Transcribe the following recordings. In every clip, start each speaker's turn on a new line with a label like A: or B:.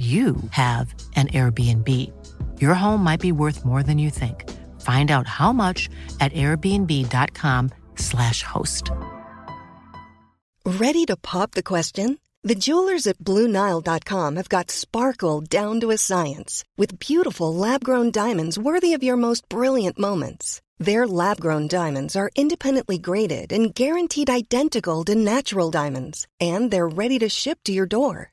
A: you have an Airbnb. Your home might be worth more than you think. Find out how much at airbnb.com/slash host.
B: Ready to pop the question? The jewelers at BlueNile.com have got sparkle down to a science with beautiful lab grown diamonds worthy of your most brilliant moments. Their lab grown diamonds are independently graded and guaranteed identical to natural diamonds, and they're ready to ship to your door.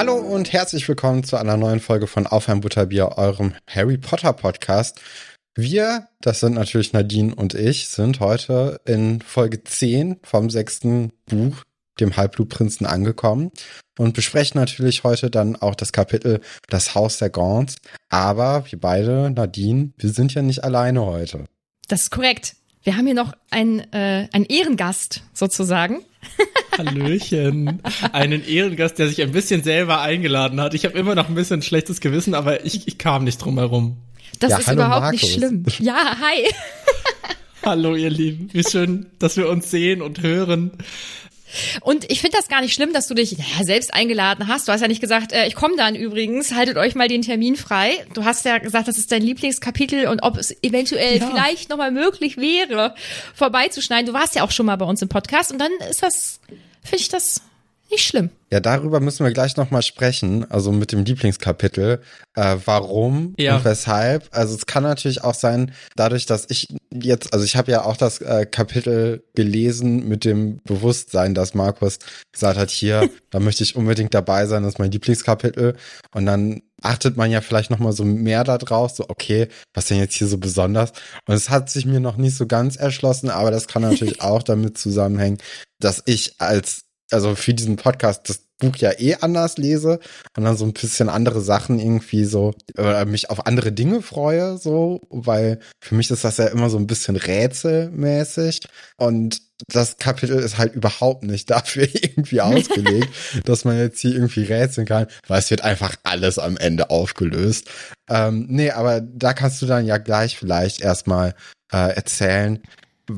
C: Hallo und herzlich willkommen zu einer neuen Folge von Auf ein Butterbier, eurem Harry Potter Podcast. Wir, das sind natürlich Nadine und ich, sind heute in Folge 10 vom sechsten Buch, dem Halbblutprinzen, angekommen und besprechen natürlich heute dann auch das Kapitel Das Haus der Gaunts. Aber wir beide, Nadine, wir sind ja nicht alleine heute.
D: Das ist korrekt. Wir haben hier noch einen, äh, einen Ehrengast sozusagen.
E: Hallöchen. Einen Ehrengast, der sich ein bisschen selber eingeladen hat. Ich habe immer noch ein bisschen ein schlechtes Gewissen, aber ich, ich kam nicht drum herum.
D: Das
C: Ja,
D: ist
C: hallo
D: überhaupt
C: Markus.
D: nicht schlimm. Ja, hi.
E: Hallo, ihr Lieben. Wie schön, dass wir uns sehen und hören.
D: Und ich finde das gar nicht schlimm, dass du dich ja, selbst eingeladen hast. Du hast ja nicht gesagt, äh, ich komme dann übrigens, haltet euch mal den Termin frei. Du hast ja gesagt, das ist dein Lieblingskapitel und ob es eventuell
E: Ja.
D: vielleicht nochmal möglich wäre, vorbeizuschneiden. Du warst ja auch schon mal bei uns im Podcast und dann ist das, finde ich das nicht schlimm.
C: Ja, darüber müssen wir gleich nochmal sprechen, also mit dem Lieblingskapitel. Äh, warum
E: Ja.
C: und weshalb? Also es kann natürlich auch sein, dadurch, dass ich jetzt, also ich habe ja auch das äh, Kapitel gelesen mit dem Bewusstsein, dass Markus gesagt hat, hier, da möchte ich unbedingt dabei sein, das ist mein Lieblingskapitel. Und dann achtet man ja vielleicht nochmal so mehr da drauf, so, okay, was denn jetzt hier so besonders? Und es hat sich mir noch nicht so ganz erschlossen, aber das kann natürlich auch damit zusammenhängen, dass ich als also für diesen Podcast das Buch ja eh anders lese und dann so ein bisschen andere Sachen irgendwie so oder mich auf andere Dinge freue so, weil für mich ist das ja immer so ein bisschen rätselmäßig und das Kapitel ist halt überhaupt nicht dafür irgendwie ausgelegt, dass man jetzt hier irgendwie rätseln kann, weil es wird einfach alles am Ende aufgelöst. Ähm, nee, aber da kannst du dann ja gleich vielleicht erstmal äh, erzählen,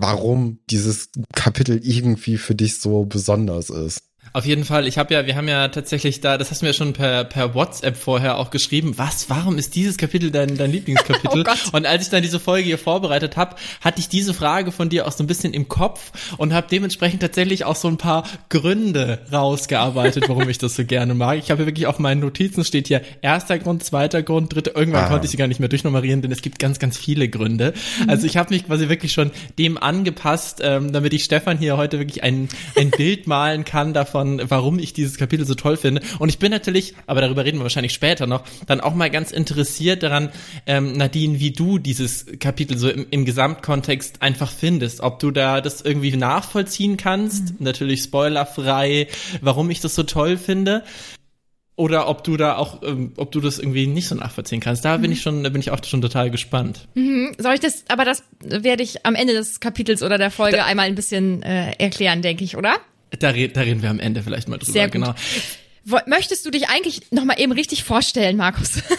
C: warum dieses Kapitel irgendwie für dich so besonders ist.
E: Auf jeden Fall, ich habe ja, wir haben ja tatsächlich da, das hast du mir schon per, per WhatsApp vorher auch geschrieben, was, warum ist dieses Kapitel dein, dein Lieblingskapitel?
D: Oh
E: und als ich dann diese Folge hier vorbereitet habe, hatte ich diese Frage von dir auch so ein bisschen im Kopf und habe dementsprechend tatsächlich auch so ein paar Gründe rausgearbeitet, warum ich das so gerne mag. Ich habe wirklich auf meinen Notizen steht hier erster Grund, zweiter Grund, dritter, irgendwann
C: Ah.
E: konnte ich sie gar nicht mehr durchnummerieren, denn es gibt ganz, ganz viele Gründe. Also ich habe mich quasi wirklich schon dem angepasst, ähm, damit ich Stefan hier heute wirklich ein, ein Bild malen kann davon, warum ich dieses Kapitel so toll finde. Und ich bin natürlich, aber darüber reden wir wahrscheinlich später noch, dann auch mal ganz interessiert daran, ähm, Nadine, wie du dieses Kapitel so im, im Gesamtkontext einfach findest. Ob du da das irgendwie nachvollziehen kannst, natürlich spoilerfrei, warum ich das so toll finde. Oder ob du da auch, ähm, ob du das irgendwie nicht so nachvollziehen kannst. Da bin ich schon, da bin ich auch schon total gespannt.
D: Hm, Soll ich das, aber das werde ich am Ende des Kapitels oder der Folge einmal ein bisschen äh, erklären, denke ich, oder?
E: Da, red, da reden wir am Ende vielleicht mal drüber,
D: Sehr gut.
E: genau.
D: möchtest du dich eigentlich noch mal eben richtig vorstellen, Markus?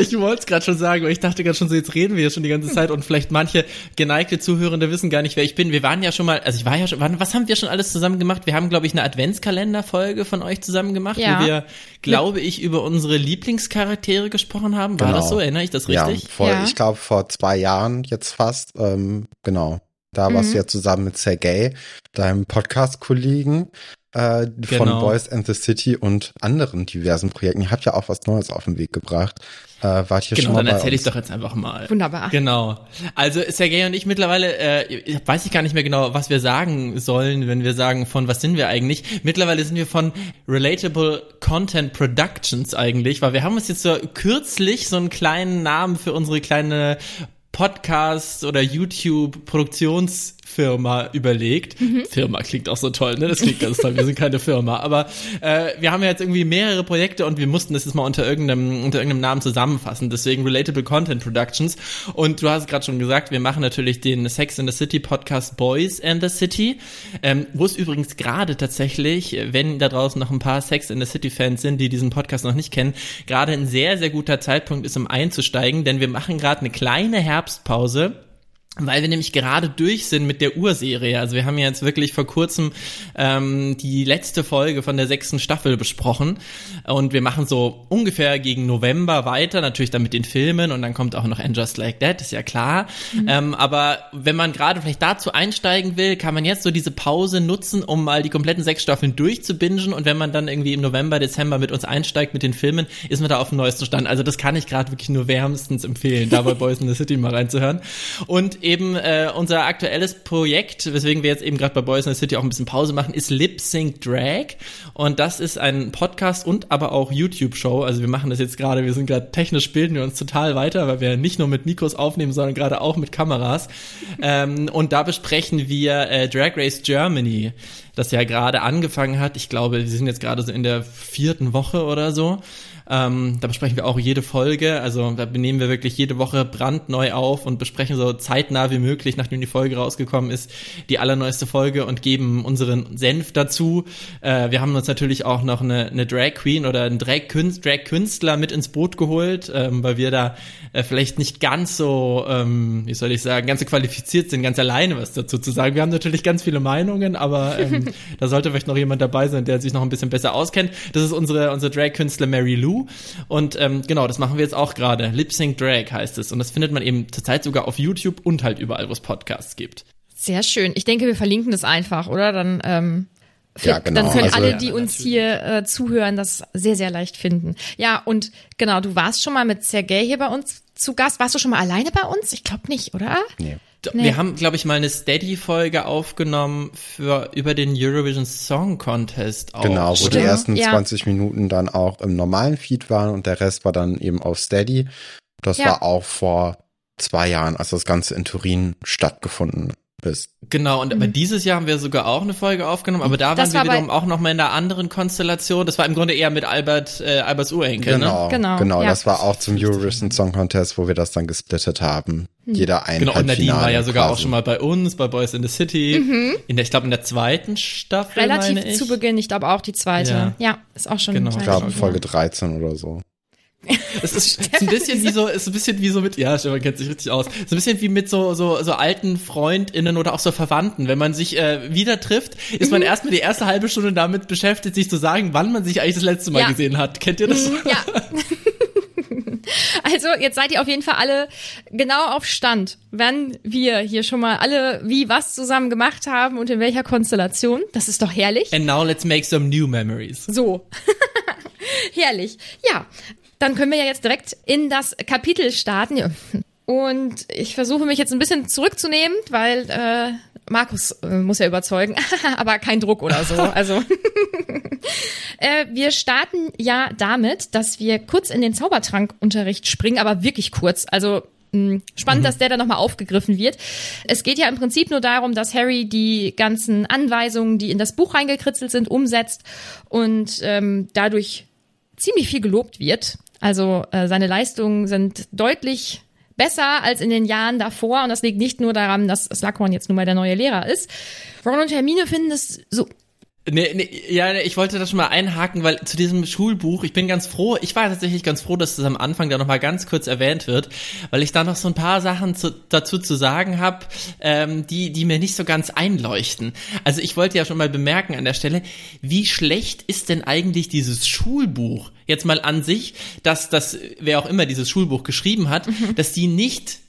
E: Ich wollte es gerade schon sagen, weil ich dachte gerade schon so, jetzt reden wir ja schon die ganze Zeit und vielleicht manche geneigte Zuhörende wissen gar nicht, wer ich bin. Wir waren ja schon mal, also ich war ja schon, was haben wir schon alles zusammen gemacht? Wir haben, glaube ich, eine Adventskalenderfolge von euch zusammen gemacht, ja. wo wir, glaube ich, über unsere Lieblingscharaktere gesprochen haben. War genau. das so? Erinnere ich das richtig?
C: Ja, vor, ja. ich glaube vor zwei Jahren jetzt fast, ähm, genau. Da mhm. warst du ja zusammen mit Sergey, deinem Podcast-Kollegen äh, genau. von Boys and the City und anderen diversen Projekten. Ihr habt ja auch was Neues auf den Weg gebracht. Äh, wart hier
E: genau,
C: schon
E: mal dann erzähle ich doch jetzt einfach mal.
D: Wunderbar.
E: Genau. Also Sergej und ich mittlerweile, äh, weiß ich gar nicht mehr genau, was wir sagen sollen, wenn wir sagen, von was sind wir eigentlich. Mittlerweile sind wir von Relatable Content Productions eigentlich, weil wir haben uns jetzt so kürzlich so einen kleinen Namen für unsere kleine Podcast oder YouTube Produktions Firma überlegt. Mhm. Firma klingt auch so toll, ne? Das klingt ganz toll. Wir sind keine Firma, aber äh, wir haben ja jetzt irgendwie mehrere Projekte und wir mussten das jetzt mal unter irgendeinem unter irgendeinem Namen zusammenfassen. Deswegen Relatable Content Productions. Und du hast gerade schon gesagt, wir machen natürlich den Sex in the City Podcast Boys and the City, ähm, wo es übrigens gerade tatsächlich, wenn da draußen noch ein paar Sex in the City Fans sind, die diesen Podcast noch nicht kennen, gerade ein sehr sehr guter Zeitpunkt ist, um einzusteigen, denn wir machen gerade eine kleine Herbstpause weil wir nämlich gerade durch sind mit der Urserie. Also wir haben ja jetzt wirklich vor kurzem ähm, die letzte Folge von der sechsten Staffel besprochen und wir machen so ungefähr gegen November weiter, natürlich dann mit den Filmen und dann kommt auch noch And Just Like That, ist ja klar. Mhm. Ähm, aber wenn man gerade vielleicht dazu einsteigen will, kann man jetzt so diese Pause nutzen, um mal die kompletten sechs Staffeln durchzubingen und wenn man dann irgendwie im November, Dezember mit uns einsteigt mit den Filmen, ist man da auf dem neuesten Stand. Also das kann ich gerade wirklich nur wärmstens empfehlen, da bei Boys in the City mal reinzuhören. Und eben äh, unser aktuelles Projekt, weswegen wir jetzt eben gerade bei Boys in the City auch ein bisschen Pause machen, ist Lip Sync Drag. Und das ist ein Podcast und aber auch YouTube-Show. Also wir machen das jetzt gerade, wir sind gerade technisch bilden wir uns total weiter, weil wir nicht nur mit Mikros aufnehmen, sondern gerade auch mit Kameras. ähm, und da besprechen wir äh, Drag Race Germany, das ja gerade angefangen hat. Ich glaube, wir sind jetzt gerade so in der vierten Woche oder so. Ähm, da besprechen wir auch jede Folge. Also da nehmen wir wirklich jede Woche brandneu auf und besprechen so zeitnah wie möglich, nachdem die Folge rausgekommen ist, die allerneueste Folge und geben unseren Senf dazu. Äh, wir haben uns natürlich auch noch eine, eine Drag Queen oder einen Drag, Künstler, Drag Künstler mit ins Boot geholt, ähm, weil wir da äh, vielleicht nicht ganz so, ähm, wie soll ich sagen, ganz so qualifiziert sind, ganz alleine was dazu zu sagen. Wir haben natürlich ganz viele Meinungen, aber ähm, da sollte vielleicht noch jemand dabei sein, der sich noch ein bisschen besser auskennt. Das ist unsere, unsere Drag-Künstler Mary Lou. Und ähm, genau, das machen wir jetzt auch gerade. Lip Sync Drag heißt es. Und das findet man eben zurzeit sogar auf YouTube und halt überall, wo es Podcasts gibt.
D: Sehr schön. Ich denke, wir verlinken das einfach, oder? Dann, ähm, ja, genau. dann können also, alle, die uns hier äh, zuhören, das sehr, sehr leicht finden. Ja, und genau, du warst schon mal mit Sergej hier bei uns zu Gast. Warst du schon mal alleine bei uns? Ich glaube nicht, oder?
E: Nee. Nee. Wir haben, glaube ich, mal eine Steady-Folge aufgenommen für über den Eurovision Song Contest.
C: Auch. Genau, wo Stimmt. die ersten ja. 20 Minuten dann auch im normalen Feed waren und der Rest war dann eben auf Steady. Das ja. war auch vor zwei Jahren, als das Ganze in Turin stattgefunden bist.
E: Genau, und mhm. aber dieses Jahr haben wir sogar auch eine Folge aufgenommen, aber da das waren wir wiederum auch noch mal in einer anderen Konstellation. Das war im Grunde eher mit Albert, äh, Alberts Urenkel,
C: genau, ne? Genau, genau, ja. das war auch zum Eurovision Song Contest, wo wir das dann gesplittet haben. Mhm. Jeder ein
E: Genau, und Nadine war ja sogar quasi. auch schon mal bei uns, bei Boys in the City. Mhm. In der, ich glaube, in der zweiten Staffel.
D: Relativ zu Beginn, ich glaube auch die zweite. Ja, ja ist auch schon.
C: Genau. Ich glaube, Folge 13 oder so.
E: Es ist, ist ein bisschen wie so, ist ein bisschen wie so mit, ja, Stefan kennt sich richtig aus. So ein bisschen wie mit so, so, so alten FreundInnen oder auch so Verwandten. Wenn man sich äh, wieder trifft, ist man mhm. erstmal die erste halbe Stunde damit beschäftigt, sich zu sagen, wann man sich eigentlich das letzte Mal ja. gesehen hat. Kennt ihr das?
D: Mhm, ja. Also jetzt seid ihr auf jeden Fall alle genau auf Stand, wenn wir hier schon mal alle wie was zusammen gemacht haben und in welcher Konstellation. Das ist doch herrlich.
E: And now let's make some new memories.
D: So. herrlich. Ja, dann können wir ja jetzt direkt in das Kapitel starten. Und ich versuche mich jetzt ein bisschen zurückzunehmen, weil äh, Markus äh, muss ja überzeugen, aber kein Druck oder so. Also äh, wir starten ja damit, dass wir kurz in den Zaubertrankunterricht springen, aber wirklich kurz. Also hm, spannend, mhm. dass der dann nochmal aufgegriffen wird. Es geht ja im Prinzip nur darum, dass Harry die ganzen Anweisungen, die in das Buch reingekritzelt sind, umsetzt und ähm, dadurch ziemlich viel gelobt wird. Also äh, seine Leistungen sind deutlich besser als in den Jahren davor. Und das liegt nicht nur daran, dass Slughorn jetzt nun mal der neue Lehrer ist. Ron und Hermine finden es so
E: Nee, nee, ja, nee, ich wollte das schon mal einhaken, weil zu diesem Schulbuch, ich bin ganz froh, ich war tatsächlich ganz froh, dass das am Anfang da noch mal ganz kurz erwähnt wird, weil ich da noch so ein paar Sachen zu, dazu zu sagen habe, ähm, die, die mir nicht so ganz einleuchten. Also ich wollte ja schon mal bemerken an der Stelle, wie schlecht ist denn eigentlich dieses Schulbuch? Jetzt mal an sich, dass das, wer auch immer dieses Schulbuch geschrieben hat, mhm. dass die nicht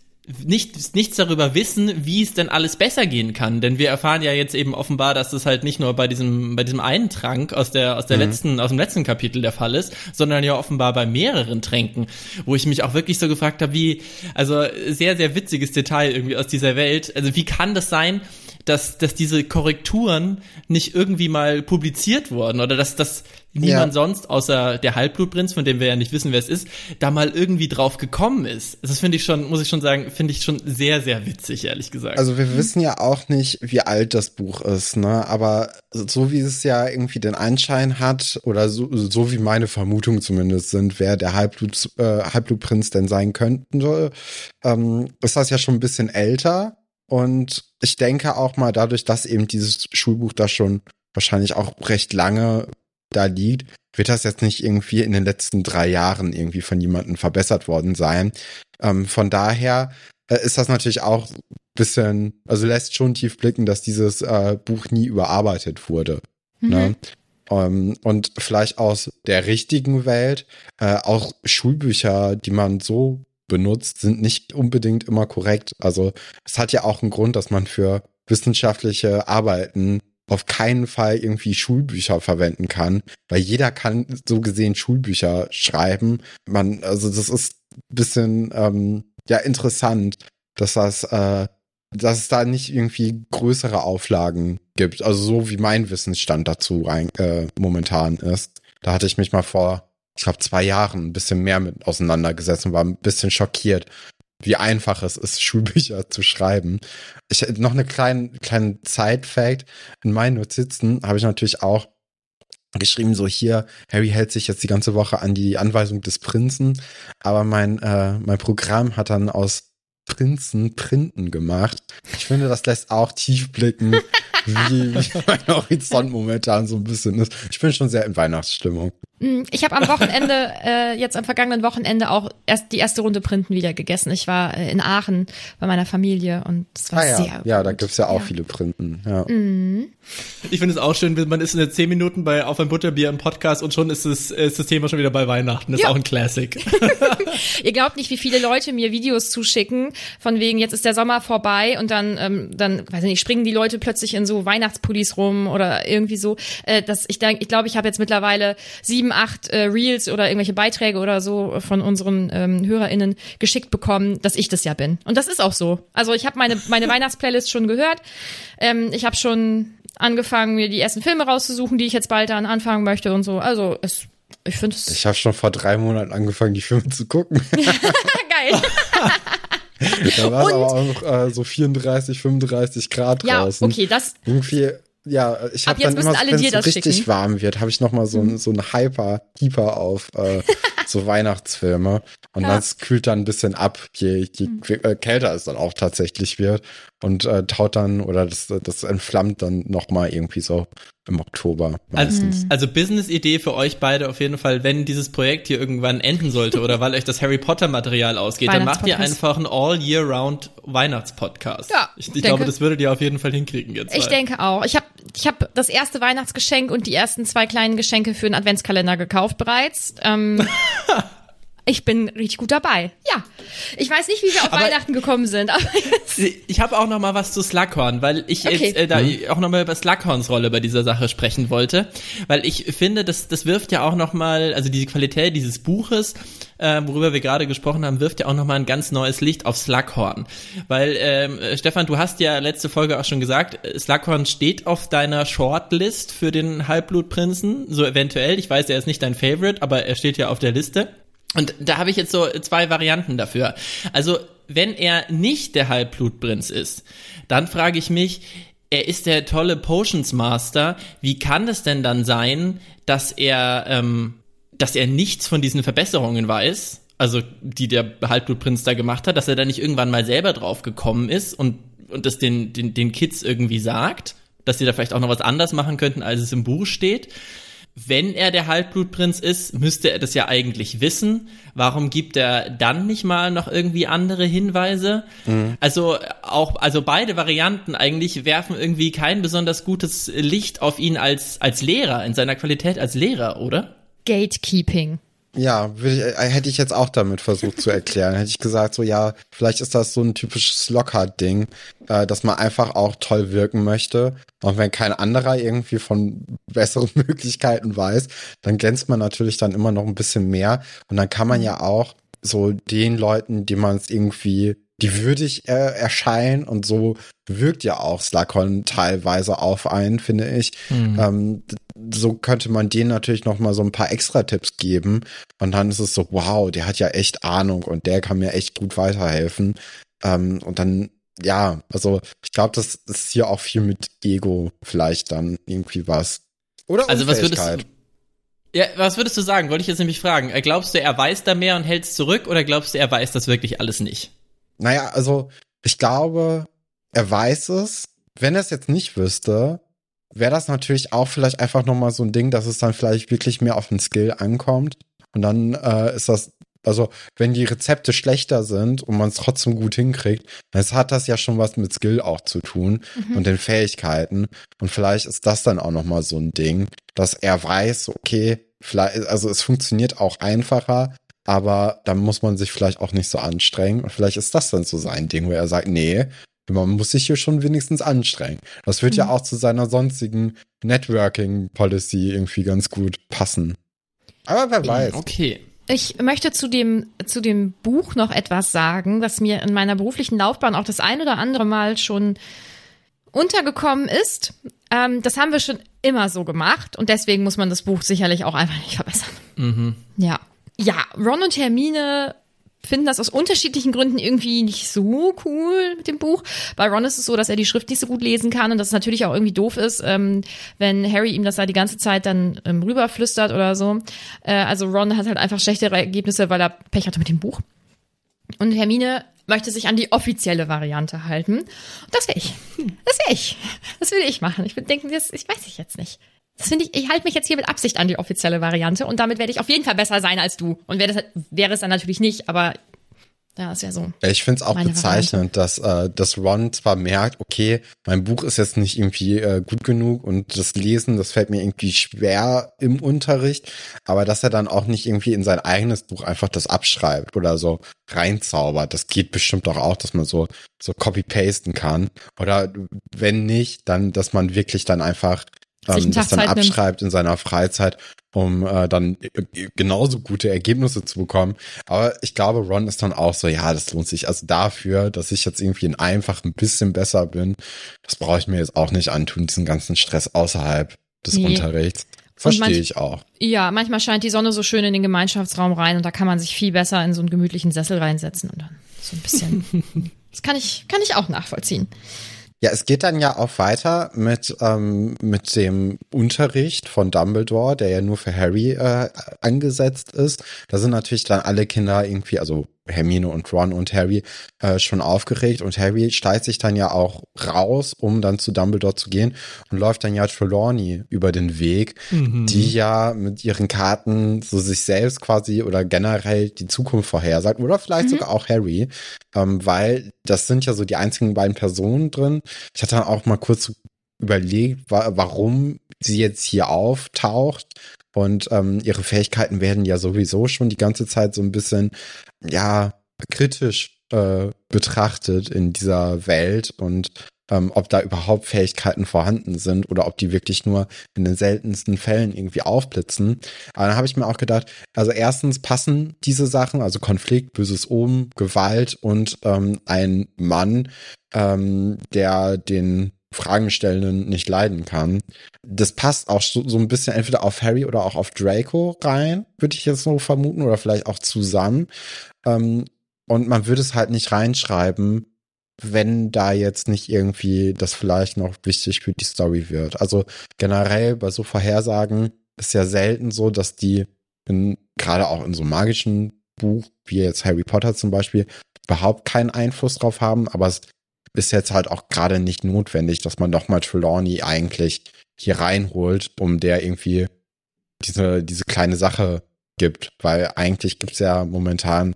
E: nicht, nichts darüber wissen, wie es denn alles besser gehen kann. Denn wir erfahren ja jetzt eben offenbar, dass das halt nicht nur bei diesem, bei diesem einen Trank aus der, aus der mhm. letzten, aus dem letzten Kapitel der Fall ist, sondern ja offenbar bei mehreren Tränken, wo ich mich auch wirklich so gefragt habe, wie, also sehr, sehr witziges Detail irgendwie aus dieser Welt. Also wie kann das sein, dass, dass diese Korrekturen nicht irgendwie mal publiziert wurden oder dass, dass niemand ja. sonst außer der Halbblutprinz, von dem wir ja nicht wissen, wer es ist, da mal irgendwie drauf gekommen ist. Das finde ich schon, muss ich schon sagen, finde ich schon sehr, sehr witzig, ehrlich gesagt.
C: Also wir wissen ja auch nicht, wie alt das Buch ist, ne? Aber so wie es ja irgendwie den Anschein hat, oder so, so wie meine Vermutungen zumindest sind, wer der Halbblut, äh, Halbblutprinz denn sein könnte, ähm, ist das ja schon ein bisschen älter. Und ich denke auch mal dadurch, dass eben dieses Schulbuch da schon wahrscheinlich auch recht lange da liegt, wird das jetzt nicht irgendwie in den letzten drei Jahren irgendwie von jemandem verbessert worden sein. Ähm, von daher äh, ist das natürlich auch bisschen, also lässt schon tief blicken, dass dieses äh, Buch nie überarbeitet wurde. Mhm. Ne? Ähm, und vielleicht aus der richtigen Welt äh, auch Schulbücher, die man so benutzt, sind nicht unbedingt immer korrekt. Also es hat ja auch einen Grund, dass man für wissenschaftliche Arbeiten auf keinen Fall irgendwie Schulbücher verwenden kann, weil jeder kann so gesehen Schulbücher schreiben. Man, also das ist ein bisschen ähm, ja interessant, dass das, äh, dass es da nicht irgendwie größere Auflagen gibt. Also so wie mein Wissensstand dazu rein, äh, momentan ist. Da hatte ich mich mal vor ich glaube, zwei Jahren ein bisschen mehr mit auseinandergesetzt und war ein bisschen schockiert, wie einfach es ist, Schulbücher zu schreiben. Ich noch eine kleine, kleine Side-Fact. In meinen Notizen habe ich natürlich auch geschrieben, so hier, Harry hält sich jetzt die ganze Woche an die Anweisung des Prinzen, aber mein, äh, mein Programm hat dann aus Prinzen Printen gemacht. Ich finde, das lässt auch tief blicken, wie, wie mein Horizont momentan so ein bisschen ist. Ich bin schon sehr in Weihnachtsstimmung.
D: Mm, ich habe am Wochenende, äh, jetzt am vergangenen Wochenende auch erst die erste Runde Printen wieder gegessen. Ich war äh, in Aachen bei meiner Familie und es war ah,
C: ja.
D: sehr gut.
C: Ja, da gibt's ja auch ja. viele Printen. Ja. Mhm.
E: Ich finde es auch schön, man ist in den zehn Minuten bei Auf ein Butterbier im Podcast und schon ist, es, ist das Thema schon wieder bei Weihnachten. Das ja. ist auch ein Classic.
D: Ihr glaubt nicht, wie viele Leute mir Videos zuschicken, von wegen, jetzt ist der Sommer vorbei und dann, ähm, dann weiß ich nicht, springen die Leute plötzlich in so Weihnachtspullis rum oder irgendwie so. Äh, dass ich denke, ich glaube, ich habe jetzt mittlerweile sieben, acht äh, Reels oder irgendwelche Beiträge oder so von unseren ähm, HörerInnen geschickt bekommen, dass ich das ja bin. Und das ist auch so. Also ich habe meine, meine Weihnachtsplaylist schon gehört. Ähm, ich habe schon angefangen, mir die ersten Filme rauszusuchen, die ich jetzt bald dann anfangen möchte und so. Also es, ich finde es.
C: Ich habe schon vor drei Monaten angefangen, die Filme zu gucken.
D: Geil.
C: da war es aber auch äh, so 34, 35 Grad ja, draußen.
D: Ja, okay, das.
C: Irgendwie ja, ich habe dann immer, wenn es so richtig schicken. warm wird, habe ich noch mal so, mhm. so ein Hyper, Hyper auf äh, so Weihnachtsfilme und ja. das kühlt dann ein bisschen ab, je, je mhm. kälter es dann auch tatsächlich wird und äh, taut dann oder das, das entflammt dann noch mal irgendwie so im Oktober
E: meistens. Also, also Business-Idee für euch beide auf jeden Fall, wenn dieses Projekt hier irgendwann enden sollte oder weil euch das Harry Potter-Material ausgeht, dann macht ihr einfach einen All-Year-Round Weihnachtspodcast. Ja, ich, ich glaube, das würdet ihr auf jeden Fall hinkriegen jetzt.
D: Ich halt. denke auch. Ich habe ich hab das erste Weihnachtsgeschenk und die ersten zwei kleinen Geschenke für den Adventskalender gekauft bereits. Ähm, Ich bin richtig gut dabei. Ja. Ich weiß nicht, wie wir auf aber Weihnachten gekommen sind. Aber
E: ich habe auch noch mal was zu Slughorn, weil ich okay. jetzt äh, da mhm. auch noch mal über Slughorns Rolle bei dieser Sache sprechen wollte, weil ich finde, das das wirft ja auch noch mal, also diese Qualität dieses Buches, äh, worüber wir gerade gesprochen haben, wirft ja auch noch mal ein ganz neues Licht auf Slughorn, weil ähm, Stefan, du hast ja letzte Folge auch schon gesagt, Slughorn steht auf deiner Shortlist für den Halbblutprinzen, so eventuell. Ich weiß, er ist nicht dein Favorite, aber er steht ja auf der Liste. Und da habe ich jetzt so zwei Varianten dafür. Also, wenn er nicht der Halbblutprinz ist, dann frage ich mich, er ist der tolle Potions Master. Wie kann es denn dann sein, dass er, ähm, dass er nichts von diesen Verbesserungen weiß? Also, die der Halbblutprinz da gemacht hat, dass er da nicht irgendwann mal selber drauf gekommen ist und, und das den, den, den Kids irgendwie sagt? dass sie da vielleicht auch noch was anders machen könnten, als es im Buch steht. Wenn er der Halbblutprinz ist, müsste er das ja eigentlich wissen. Warum gibt er dann nicht mal noch irgendwie andere Hinweise? Mhm. Also auch, also beide Varianten eigentlich werfen irgendwie kein besonders gutes Licht auf ihn als, als Lehrer, in seiner Qualität als Lehrer, oder?
D: Gatekeeping.
C: Ja, ich, äh, hätte ich jetzt auch damit versucht zu erklären. hätte ich gesagt, so ja, vielleicht ist das so ein typisches Lockhart-Ding, äh, dass man einfach auch toll wirken möchte. Und wenn kein anderer irgendwie von besseren Möglichkeiten weiß, dann glänzt man natürlich dann immer noch ein bisschen mehr. Und dann kann man ja auch so den Leuten, die man es irgendwie die würdig äh, erscheinen und so wirkt ja auch Slakon teilweise auf einen, finde ich. Mhm. Ähm, so könnte man denen natürlich noch mal so ein paar extra Tipps geben und dann ist es so, wow, der hat ja echt Ahnung und der kann mir echt gut weiterhelfen. Ähm, und dann, ja, also ich glaube, das ist hier auch viel mit Ego vielleicht dann irgendwie was. Oder
E: also was würdest du, ja, was würdest du sagen? Wollte ich jetzt nämlich fragen. Äh, glaubst du, er weiß da mehr und hält es zurück oder glaubst du, er weiß das wirklich alles nicht?
C: Naja, also ich glaube, er weiß es. Wenn er es jetzt nicht wüsste, wäre das natürlich auch vielleicht einfach nochmal so ein Ding, dass es dann vielleicht wirklich mehr auf den Skill ankommt. Und dann äh, ist das, also wenn die Rezepte schlechter sind und man es trotzdem gut hinkriegt, dann hat das ja schon was mit Skill auch zu tun mhm. und den Fähigkeiten. Und vielleicht ist das dann auch nochmal so ein Ding, dass er weiß, okay, vielleicht, also es funktioniert auch einfacher, aber dann muss man sich vielleicht auch nicht so anstrengen. Und vielleicht ist das dann so sein Ding, wo er sagt, nee, man muss sich hier schon wenigstens anstrengen. Das wird mhm. ja auch zu seiner sonstigen Networking-Policy irgendwie ganz gut passen. Aber wer weiß.
E: Okay.
D: Ich möchte zu dem, zu dem Buch noch etwas sagen, das mir in meiner beruflichen Laufbahn auch das ein oder andere Mal schon untergekommen ist. Ähm, das haben wir schon immer so gemacht und deswegen muss man das Buch sicherlich auch einfach nicht verbessern. Mhm. Ja. Ja, Ron und Hermine finden das aus unterschiedlichen Gründen irgendwie nicht so cool mit dem Buch. Bei Ron ist es so, dass er die Schrift nicht so gut lesen kann und dass es natürlich auch irgendwie doof ist, ähm, wenn Harry ihm das da die ganze Zeit dann ähm, rüberflüstert oder so. Äh, also Ron hat halt einfach schlechtere Ergebnisse, weil er Pech hatte mit dem Buch. Und Hermine möchte sich an die offizielle Variante halten. Und das will ich. Das will ich. Das will ich machen. Ich denke, das, ich weiß ich jetzt nicht. Das finde ich, ich halte mich jetzt hier mit Absicht an die offizielle Variante und damit werde ich auf jeden Fall besser sein als du. Und wäre, das, wäre es dann natürlich nicht, aber ja, ist ja so.
C: Ich finde es auch bezeichnend, dass, äh, dass Ron zwar merkt, okay, mein Buch ist jetzt nicht irgendwie äh, gut genug und das Lesen, das fällt mir irgendwie schwer im Unterricht, aber dass er dann auch nicht irgendwie in sein eigenes Buch einfach das abschreibt oder so reinzaubert. Das geht bestimmt doch auch, dass man so, so copy-pasten kann. Oder wenn nicht, dann, dass man wirklich dann einfach ähm, das dann abschreibt nimmt. in seiner Freizeit, um äh, dann genauso gute Ergebnisse zu bekommen. Aber ich glaube, Ron ist dann auch so, ja, das lohnt sich. Also dafür, dass ich jetzt irgendwie in einfach ein bisschen besser bin, das brauche ich mir jetzt auch nicht antun, diesen ganzen Stress außerhalb des nee. Unterrichts. Verstehe ich auch.
D: Ja, manchmal scheint die Sonne so schön in den Gemeinschaftsraum rein und da kann man sich viel besser in so einen gemütlichen Sessel reinsetzen und dann so ein bisschen. das kann ich, kann ich auch nachvollziehen.
C: Ja, es geht dann ja auch weiter mit, ähm, mit dem Unterricht von Dumbledore, der ja nur für Harry äh, angesetzt ist. Da sind natürlich dann alle Kinder irgendwie, also Hermine und Ron und Harry äh, schon aufgeregt und Harry steigt sich dann ja auch raus, um dann zu Dumbledore zu gehen und läuft dann ja Trelawney über den Weg, mhm. die ja mit ihren Karten so sich selbst quasi oder generell die Zukunft vorhersagt oder vielleicht mhm. sogar auch Harry, ähm, weil das sind ja so die einzigen beiden Personen drin. Ich hatte dann auch mal kurz überlegt, wa warum sie jetzt hier auftaucht und ähm, ihre Fähigkeiten werden ja sowieso schon die ganze Zeit so ein bisschen, ja, kritisch äh, betrachtet in dieser Welt und ähm, ob da überhaupt Fähigkeiten vorhanden sind oder ob die wirklich nur in den seltensten Fällen irgendwie aufblitzen. Aber dann habe ich mir auch gedacht, also erstens passen diese Sachen, also Konflikt, böses Oben, Gewalt und ähm, ein Mann, ähm, der den Fragenstellenden nicht leiden kann. Das passt auch so, so ein bisschen entweder auf Harry oder auch auf Draco rein, würde ich jetzt so vermuten, oder vielleicht auch zusammen. Ähm, und man würde es halt nicht reinschreiben, wenn da jetzt nicht irgendwie das vielleicht noch wichtig für die Story wird. Also generell bei so Vorhersagen ist ja selten so, dass die in, gerade auch in so magischen Buch, wie jetzt Harry Potter zum Beispiel, überhaupt keinen Einfluss drauf haben, aber es ist jetzt halt auch gerade nicht notwendig, dass man doch mal Trelawney eigentlich hier reinholt, um der irgendwie diese, diese kleine Sache gibt, weil eigentlich gibt's ja momentan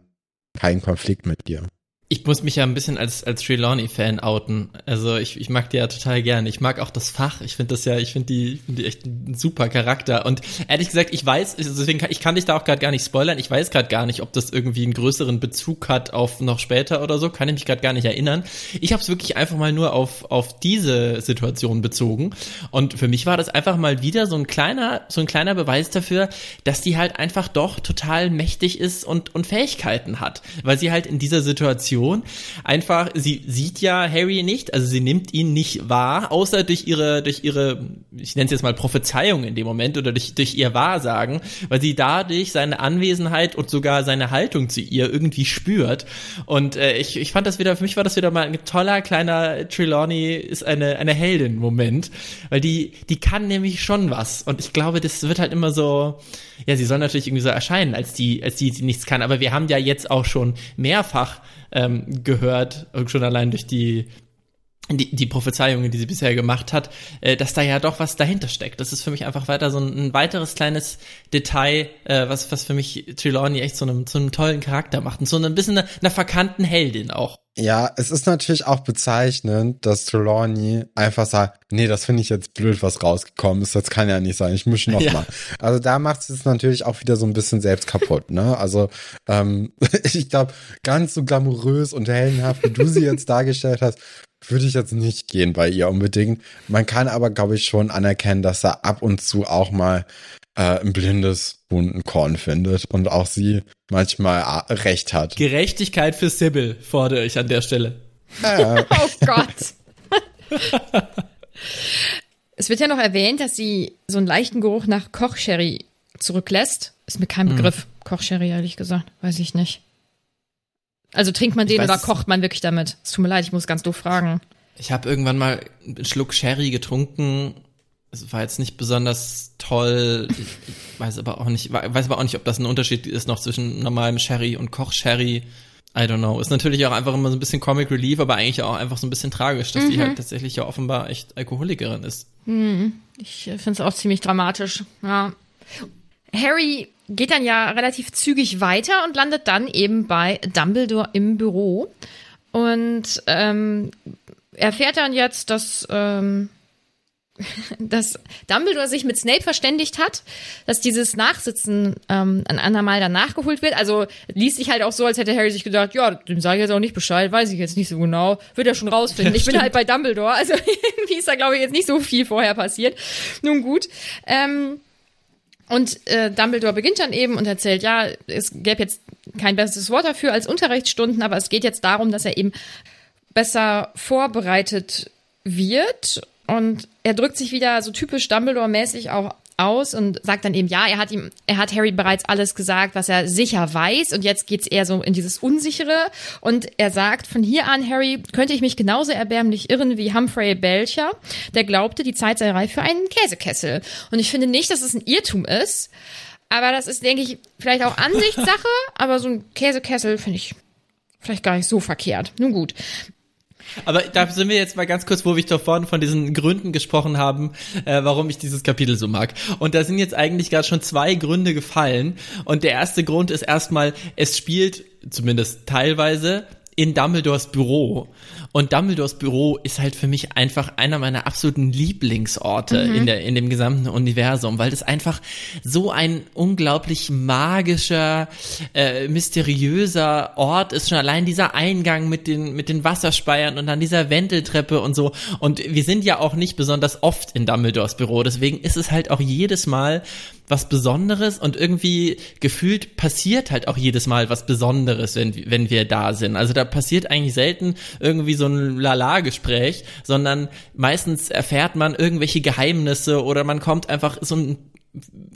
C: keinen Konflikt mit dir.
E: Ich muss mich ja ein bisschen als, als Trelawney-Fan outen. Also ich, ich mag die ja total gern. Ich mag auch das Fach. Ich finde das ja, ich finde die, find die echt ein super Charakter. Und ehrlich gesagt, ich weiß, deswegen kann, ich kann dich da auch gerade gar nicht spoilern. Ich weiß gerade gar nicht, ob das irgendwie einen größeren Bezug hat auf noch später oder so. Kann ich mich gerade gar nicht erinnern. Ich habe es wirklich einfach mal nur auf, auf diese Situation bezogen. Und für mich war das einfach mal wieder so ein kleiner, so ein kleiner Beweis dafür, dass die halt einfach doch total mächtig ist und, und Fähigkeiten hat. Weil sie halt in dieser Situation Situation. Einfach, sie sieht ja Harry nicht, also sie nimmt ihn nicht wahr, außer durch ihre, durch ihre, ich nenne es jetzt mal Prophezeiung in dem Moment oder durch, durch ihr Wahrsagen, weil sie dadurch seine Anwesenheit und sogar seine Haltung zu ihr irgendwie spürt. Und äh, ich, ich fand das wieder, für mich war das wieder mal ein toller kleiner Trelawney ist eine, eine Heldin-Moment, weil die, die kann nämlich schon was. Und ich glaube, das wird halt immer so, ja, sie soll natürlich irgendwie so erscheinen, als die, als die, die nichts kann. Aber wir haben ja jetzt auch schon mehrfach ähm, gehört, schon allein durch die die, die Prophezeiungen, die sie bisher gemacht hat, äh, dass da ja doch was dahinter steckt. Das ist für mich einfach weiter so ein, ein weiteres kleines Detail, äh, was, was für mich Trelawney echt zu einem, zu einem tollen Charakter macht und so ein bisschen einer, einer verkannten Heldin auch.
C: Ja, es ist natürlich auch bezeichnend, dass Trelawney einfach sagt, nee, das finde ich jetzt blöd, was rausgekommen ist, das kann ja nicht sein, ich mische noch ja. mal. Also da macht sie es natürlich auch wieder so ein bisschen selbst kaputt, ne? Also ähm, ich glaube, ganz so glamourös und heldenhaft, wie du sie jetzt dargestellt hast, würde ich jetzt nicht gehen bei ihr unbedingt. Man kann aber, glaube ich, schon anerkennen, dass er ab und zu auch mal äh, ein blindes Huhn Korn findet und auch sie manchmal äh, recht hat.
E: Gerechtigkeit für Sybil fordere ich an der Stelle.
D: Äh. oh Gott. es wird ja noch erwähnt, dass sie so einen leichten Geruch nach Kochsherry zurücklässt. Ist mir kein hm. Begriff. Hm. Kochsherry, ehrlich gesagt. Weiß ich nicht. Also trinkt man den weiß, oder kocht man wirklich damit? Es tut mir leid, ich muss ganz doof fragen.
E: Ich habe irgendwann mal einen Schluck Sherry getrunken. Es war jetzt nicht besonders toll. Ich weiß aber auch nicht, weiß aber auch nicht, ob das ein Unterschied ist noch zwischen normalem Sherry und Koch-Sherry. I don't know. Ist natürlich auch einfach immer so ein bisschen Comic Relief, aber eigentlich auch einfach so ein bisschen tragisch, dass mhm. die halt tatsächlich ja offenbar echt Alkoholikerin ist.
D: Mhm. Ich finde es auch ziemlich dramatisch. Ja. Harry geht dann ja relativ zügig weiter und landet dann eben bei Dumbledore im Büro und ähm, erfährt dann jetzt, dass ähm, dass Dumbledore sich mit Snape verständigt hat, dass dieses Nachsitzen ähm, ein andermal dann nachgeholt wird. Also liest sich halt auch so, als hätte Harry sich gedacht, ja, dem sage ich jetzt auch nicht Bescheid, weiß ich jetzt nicht so genau, wird er schon rausfinden. Ja, ich bin halt bei Dumbledore, also irgendwie ist da glaube ich jetzt nicht so viel vorher passiert. Nun gut. Ähm, und äh, Dumbledore beginnt dann eben und erzählt, ja, es gäbe jetzt kein besseres Wort dafür als Unterrichtsstunden, aber es geht jetzt darum, dass er eben besser vorbereitet wird. Und er drückt sich wieder so typisch Dumbledore-mäßig auch aus und sagt dann eben, ja, er hat ihm, er hat Harry bereits alles gesagt, was er sicher weiß und jetzt geht's eher so in dieses Unsichere und er sagt, von hier an, Harry, könnte ich mich genauso erbärmlich irren wie Humphrey Belcher, der glaubte, die Zeit sei reif für einen Käsekessel. Und ich finde nicht, dass es ein Irrtum ist, aber das ist, denke ich, vielleicht auch Ansichtssache, aber so ein Käsekessel finde ich vielleicht gar nicht so verkehrt. Nun gut.
E: Aber da sind wir jetzt mal ganz kurz, wo wir doch vorhin von diesen Gründen gesprochen haben, äh, warum ich dieses Kapitel so mag. Und da sind jetzt eigentlich gerade schon zwei Gründe gefallen. Und der erste Grund ist erstmal, es spielt zumindest teilweise in Dumbledores Büro. Und Dumbledores Büro ist halt für mich einfach einer meiner absoluten Lieblingsorte mhm. in der, in dem gesamten Universum, weil das einfach so ein unglaublich magischer, äh, mysteriöser Ort ist. Schon allein dieser Eingang mit den, mit den Wasserspeiern und dann dieser Wendeltreppe und so. Und wir sind ja auch nicht besonders oft in Dumbledores Büro. Deswegen ist es halt auch jedes Mal was Besonderes und irgendwie gefühlt passiert halt auch jedes Mal was Besonderes, wenn, wenn wir da sind. Also da passiert eigentlich selten irgendwie so ein Lala-Gespräch, sondern meistens erfährt man irgendwelche Geheimnisse oder man kommt einfach so ein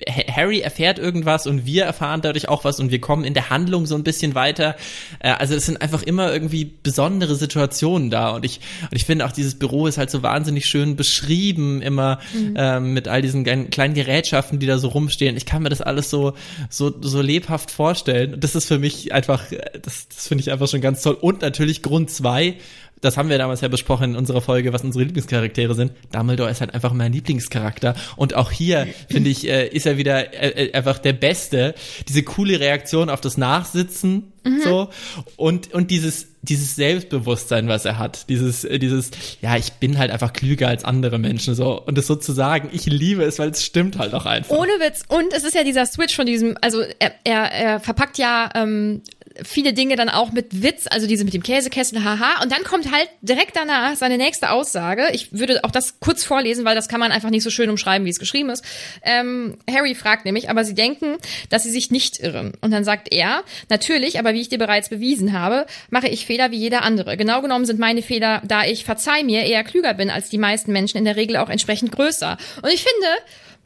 E: Harry erfährt irgendwas und wir erfahren dadurch auch was und wir kommen in der Handlung so ein bisschen weiter. Äh, also es sind einfach immer irgendwie besondere Situationen da und ich und ich finde auch dieses Büro ist halt so wahnsinnig schön beschrieben immer mhm. ähm, mit all diesen kleinen Gerätschaften, die da so rumstehen. Ich kann mir das alles so so so lebhaft vorstellen. Das ist für mich einfach das das finde ich einfach schon ganz toll und natürlich Grund zwei das haben wir damals ja besprochen in unserer Folge, was unsere Lieblingscharaktere sind. Dumbledore ist halt einfach mein Lieblingscharakter. Und auch hier, finde ich, äh, ist er wieder äh, äh, einfach der Beste. Diese coole Reaktion auf das Nachsitzen, mhm. so. Und, und dieses, dieses Selbstbewusstsein, was er hat. Dieses, äh, dieses, ja, ich bin halt einfach klüger als andere Menschen, so. Und das sozusagen, ich liebe es, weil es stimmt halt auch einfach.
D: Ohne Witz. Und es ist ja dieser Switch von diesem, also er, er, er verpackt ja, ähm, viele Dinge dann auch mit Witz, also diese mit dem Käsekessel, haha. Und dann kommt halt direkt danach seine nächste Aussage. Ich würde auch das kurz vorlesen, weil das kann man einfach nicht so schön umschreiben, wie es geschrieben ist. Ähm, Harry fragt nämlich, aber sie denken, dass sie sich nicht irren. Und dann sagt er, natürlich, aber wie ich dir bereits bewiesen habe, mache ich Fehler wie jeder andere. Genau genommen sind meine Fehler, da ich, verzeih mir, eher klüger bin als die meisten Menschen, in der Regel auch entsprechend größer. Und ich finde,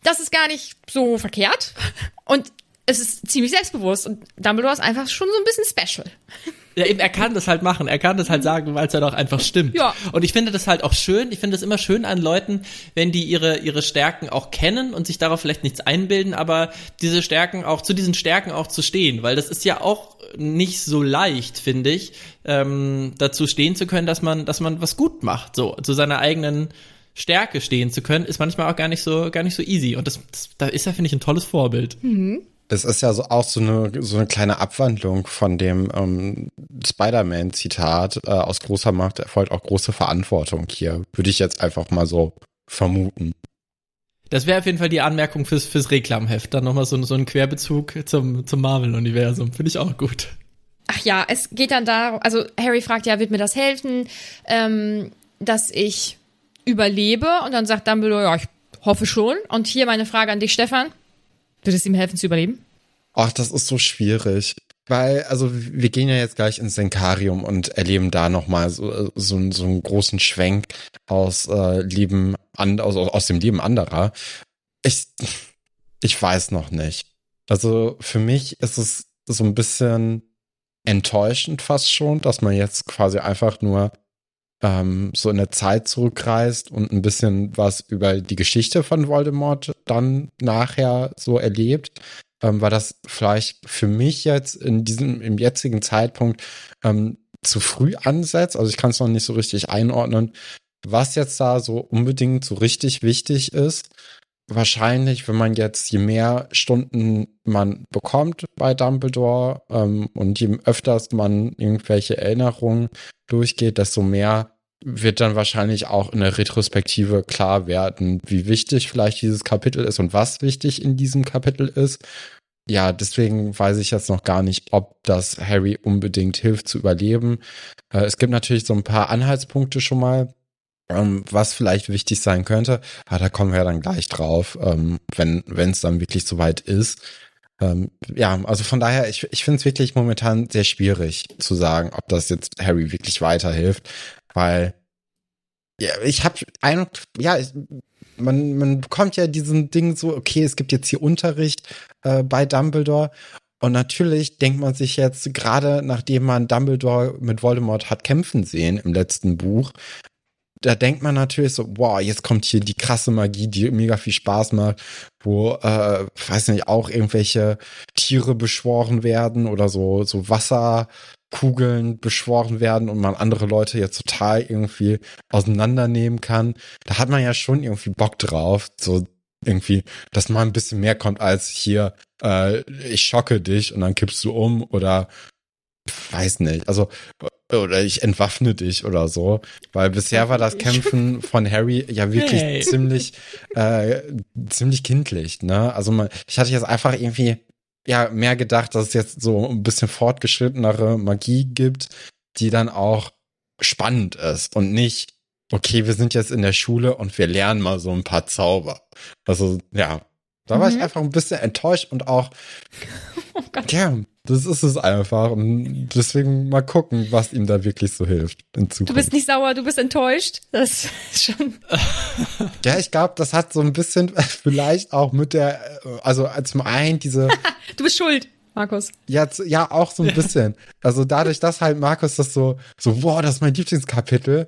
D: das ist gar nicht so verkehrt. Und es ist ziemlich selbstbewusst und Dumbledore ist einfach schon so ein bisschen special.
E: Ja, eben, er kann das halt machen. Er kann das halt sagen, weil es halt auch einfach stimmt. Ja. Und ich finde das halt auch schön. Ich finde es immer schön an Leuten, wenn die ihre, ihre Stärken auch kennen und sich darauf vielleicht nichts einbilden, aber diese Stärken auch, zu diesen Stärken auch zu stehen. Weil das ist ja auch nicht so leicht, finde ich, ähm, dazu stehen zu können, dass man, dass man was gut macht. So, zu seiner eigenen Stärke stehen zu können, ist manchmal auch gar nicht so, gar nicht so easy. Und das, das da ist er, finde ich, ein tolles Vorbild. Mhm.
C: Es ist ja so auch so eine, so eine kleine Abwandlung von dem ähm, Spider-Man-Zitat, äh, aus großer Macht erfolgt auch große Verantwortung hier. Würde ich jetzt einfach mal so vermuten.
E: Das wäre auf jeden Fall die Anmerkung fürs, fürs Reklamheft. Dann nochmal so, so ein Querbezug zum, zum Marvel-Universum. Finde ich auch gut.
D: Ach ja, es geht dann darum, also Harry fragt ja, wird mir das helfen, ähm, dass ich überlebe? Und dann sagt Dumbledore, ja, ich hoffe schon. Und hier meine Frage an dich, Stefan. Wird es ihm helfen zu überleben?
C: Ach, das ist so schwierig. Weil, also wir gehen ja jetzt gleich ins Senkarium und erleben da nochmal so, so, so einen großen Schwenk aus äh, Leben an, aus, aus dem Leben anderer. Ich, ich weiß noch nicht. Also für mich ist es so ein bisschen enttäuschend fast schon, dass man jetzt quasi einfach nur ähm, so in der Zeit zurückreist und ein bisschen was über die Geschichte von Voldemort dann nachher so erlebt, ähm, weil das vielleicht für mich jetzt in diesem, im jetzigen Zeitpunkt ähm, zu früh ansetzt. Also ich kann es noch nicht so richtig einordnen, was jetzt da so unbedingt so richtig wichtig ist. Wahrscheinlich, wenn man jetzt, je mehr Stunden man bekommt bei Dumbledore ähm, und je öfters man irgendwelche Erinnerungen durchgeht, desto mehr wird dann wahrscheinlich auch in der Retrospektive klar werden, wie wichtig vielleicht dieses Kapitel ist und was wichtig in diesem Kapitel ist. Ja, deswegen weiß ich jetzt noch gar nicht, ob das Harry unbedingt hilft zu überleben. Äh, es gibt natürlich so ein paar Anhaltspunkte schon mal, ähm, was vielleicht wichtig sein könnte. Aber da kommen wir ja dann gleich drauf, ähm, wenn wenn es dann wirklich soweit ist. Ähm, ja, also von daher, ich, ich finde es wirklich momentan sehr schwierig zu sagen, ob das jetzt Harry wirklich weiterhilft. Weil ja, ich habe ein, ja, man, man bekommt ja diesen Ding so, okay, es gibt jetzt hier Unterricht äh, bei Dumbledore. Und natürlich denkt man sich jetzt, gerade nachdem man Dumbledore mit Voldemort hat kämpfen sehen im letzten Buch, da denkt man natürlich so, wow, jetzt kommt hier die krasse Magie, die mega viel Spaß macht, wo, äh, weiß nicht, auch irgendwelche Tiere beschworen werden oder so, so Wasser, Kugeln beschworen werden und man andere Leute jetzt total irgendwie auseinandernehmen kann. Da hat man ja schon irgendwie Bock drauf, so irgendwie, dass mal ein bisschen mehr kommt als hier, äh, ich schocke dich und dann kippst du um oder weiß nicht, also oder ich entwaffne dich oder so, weil bisher war das Kämpfen von Harry ja wirklich hey. ziemlich äh, ziemlich kindlich, ne? Also man, ich hatte jetzt einfach irgendwie ja mehr gedacht, dass es jetzt so ein bisschen fortgeschrittenere Magie gibt, die dann auch spannend ist und nicht, okay, wir sind jetzt in der Schule und wir lernen mal so ein paar Zauber. Also ja, da war mhm. ich einfach ein bisschen enttäuscht und auch, oh ja, das ist es einfach. Und deswegen mal gucken, was ihm da wirklich so hilft in Zukunft.
D: Du bist nicht sauer, du bist enttäuscht. Das ist schon.
C: ja, ich glaube, das hat so ein bisschen vielleicht auch mit der, also zum einen diese.
D: du bist schuld. Markus.
C: Ja, ja, auch so ein bisschen. Also dadurch, dass halt Markus das so, so, wow, das ist mein Lieblingskapitel,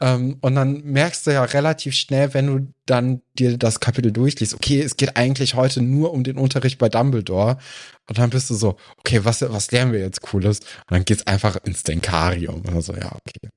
C: ähm, und dann merkst du ja relativ schnell, wenn du dann dir das Kapitel durchliest, okay, es geht eigentlich heute nur um den Unterricht bei Dumbledore. Und dann bist du so, okay, was, was lernen wir jetzt Cooles? Und dann geht's einfach ins Denkarium. Also ja, okay.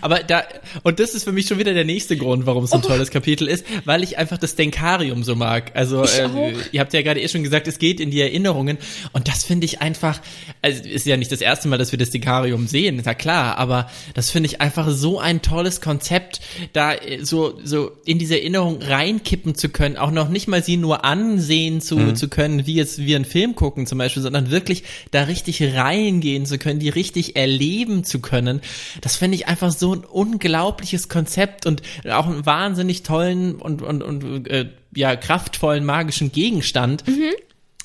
E: Aber da, und das ist für mich schon wieder der nächste Grund, warum es so ein
D: Oh.
E: tolles Kapitel ist, weil ich einfach das Denkarium so mag. Also, äh, ihr habt ja gerade eh schon gesagt, es geht in die Erinnerungen. Und das finde ich einfach, also ist ja nicht das erste Mal, dass wir das Denkarium sehen, ist ja klar, aber das finde ich einfach so ein tolles Konzept, da äh, so, so in diese Erinnerung reinkippen zu können, auch noch nicht mal sie nur ansehen zu, zu können, wie jetzt wir einen Film gucken zum Beispiel, sondern wirklich da richtig reingehen zu können, die richtig erleben zu können. Das finde ich einfach so ein unglaubliches Konzept und auch einen wahnsinnig tollen und, und, und äh, ja, kraftvollen magischen Gegenstand.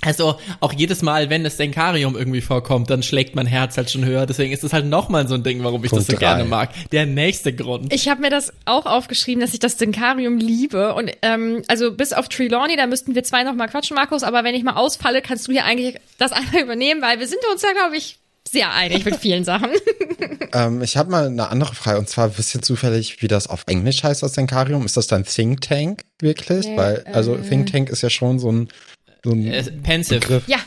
E: Also auch jedes Mal, wenn das Denkarium irgendwie vorkommt, dann schlägt mein Herz halt schon höher. Deswegen ist es halt nochmal so ein Ding, warum ich
C: Punkt
E: das so
C: drei.
E: gerne mag. Der nächste Grund.
D: Ich habe mir das auch aufgeschrieben, dass ich das Denkarium liebe. Und ähm, also bis auf Trelawney, da müssten wir zwei noch mal quatschen, Markus. Aber wenn ich mal ausfalle, kannst du hier eigentlich das einmal übernehmen, weil wir sind uns ja, glaube ich, sehr einig mit vielen Sachen.
C: Ähm, ich habe mal eine andere Frage und zwar wisst ihr zufällig, wie das auf Englisch heißt, das Denkarium? Ist das dann Think Tank wirklich?
D: Nee,
C: Weil, also
D: äh.
C: Think Tank ist ja schon so ein, so ein
E: Äh, pensive.
C: Begriff.
D: ja,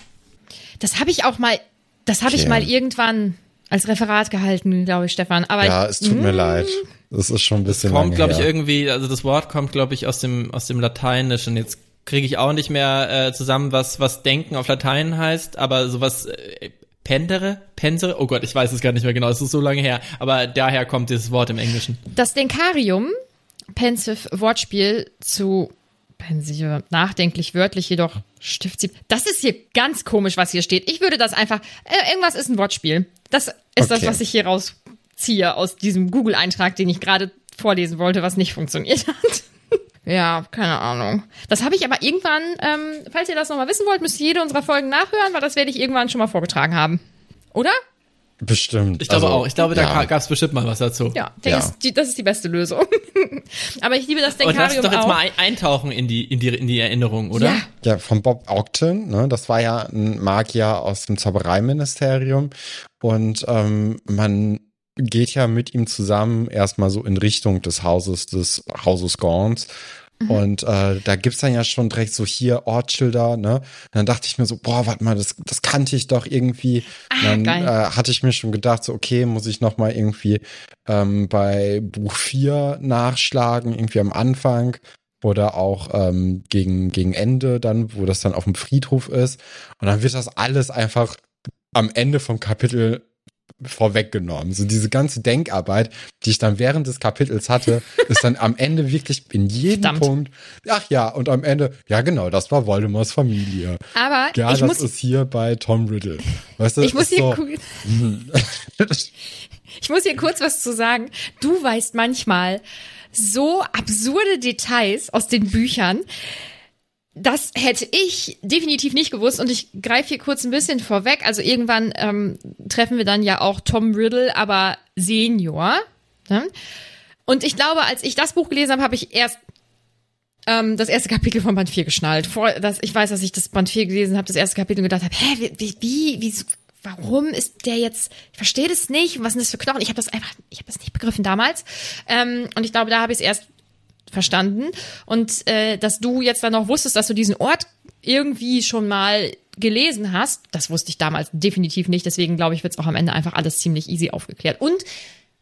D: das habe ich auch mal, das habe ich
C: Okay.
D: mal irgendwann als Referat gehalten, glaube ich, Stefan. Aber
C: Ja,
D: ich,
C: es tut mir leid. Das ist schon ein bisschen
E: kommt,
C: lange
E: glaube ich, irgendwie, also das Wort kommt, glaube ich, aus dem, aus dem Lateinischen. Jetzt kriege ich auch nicht mehr äh, zusammen, was, was Denken auf Latein heißt, aber sowas äh, Pendere? Pensere? Oh Gott, ich weiß es gar nicht mehr genau, es ist so lange her. Aber daher kommt dieses Wort im Englischen.
D: das Denkarium, pensive Wortspiel zu pensive, nachdenklich, wörtlich jedoch Stiftsieb. Das ist hier ganz komisch, was hier steht. Ich würde das einfach, äh, irgendwas ist ein Wortspiel. Das ist das,
C: Okay.
D: was ich hier rausziehe aus diesem Google-Eintrag, den ich gerade vorlesen wollte, was nicht funktioniert hat. Ja, keine Ahnung. Das habe ich aber irgendwann, ähm, falls ihr das nochmal wissen wollt, müsst ihr jede unserer Folgen nachhören, weil das werde ich irgendwann schon mal vorgetragen haben. Oder?
C: Bestimmt.
E: Ich glaube
C: Also,
E: auch. Ich glaube, da
C: ja.
E: gab es bestimmt mal was dazu.
D: Ja,
C: Ja.
D: Ist die, das ist die beste Lösung. aber ich liebe das
E: Und lass
D: Denkarium
E: uns doch jetzt
D: auch.
E: mal ein eintauchen in die, in die, in die Erinnerung, oder?
D: Ja.
C: Ja, von Bob Ogden, ne? Das war ja ein Magier aus dem Zaubereiministerium. Und ähm, man geht ja mit ihm zusammen erstmal so in Richtung des Hauses des Hauses Gaunt.
D: Mhm.
C: Und äh, da gibt's dann ja schon direkt so hier Ortsschilder, ne? Und dann dachte ich mir so, boah, warte mal, das, das kannte ich doch irgendwie.
D: Ah,
C: dann
D: geil.
C: äh, hatte ich mir schon gedacht, so, okay, muss ich noch mal irgendwie ähm, bei Buch 4 nachschlagen, irgendwie am Anfang oder auch ähm, gegen, gegen Ende dann, wo das dann auf dem Friedhof ist. Und dann wird das alles einfach am Ende vom Kapitel vorweggenommen. So diese ganze Denkarbeit, die ich dann während des Kapitels hatte, ist dann am Ende wirklich in jedem
D: Verdammt.
C: Punkt, ach ja, und am Ende, ja genau, das war Voldemorts Familie.
D: Aber
C: Ja,
D: ich
C: das
D: muss,
C: ist hier bei Tom Riddle. Weißt du,
D: ich muss hier,
C: so,
D: ich muss hier kurz was zu sagen. Du weißt manchmal so absurde Details aus den Büchern. Das hätte ich definitiv nicht gewusst und ich greife hier kurz ein bisschen vorweg. Also irgendwann ähm, treffen wir dann ja auch Tom Riddle, aber Senior. Ne? Und ich glaube, als ich das Buch gelesen habe, habe ich erst ähm, das erste Kapitel von Band 4 geschnallt. Vor, dass, ich weiß, dass ich das Band 4 gelesen habe, das erste Kapitel und gedacht habe, hä, wie, wie, wie, wie warum ist der jetzt, ich verstehe das nicht, was sind das für Knochen? Ich habe das einfach, ich habe das nicht begriffen damals. Ähm, und ich glaube, da habe ich es erst verstanden. Und äh, dass du jetzt dann noch wusstest, dass du diesen Ort irgendwie schon mal gelesen hast, das wusste ich damals definitiv nicht. Deswegen glaube ich, wird es auch am Ende einfach alles ziemlich easy aufgeklärt. Und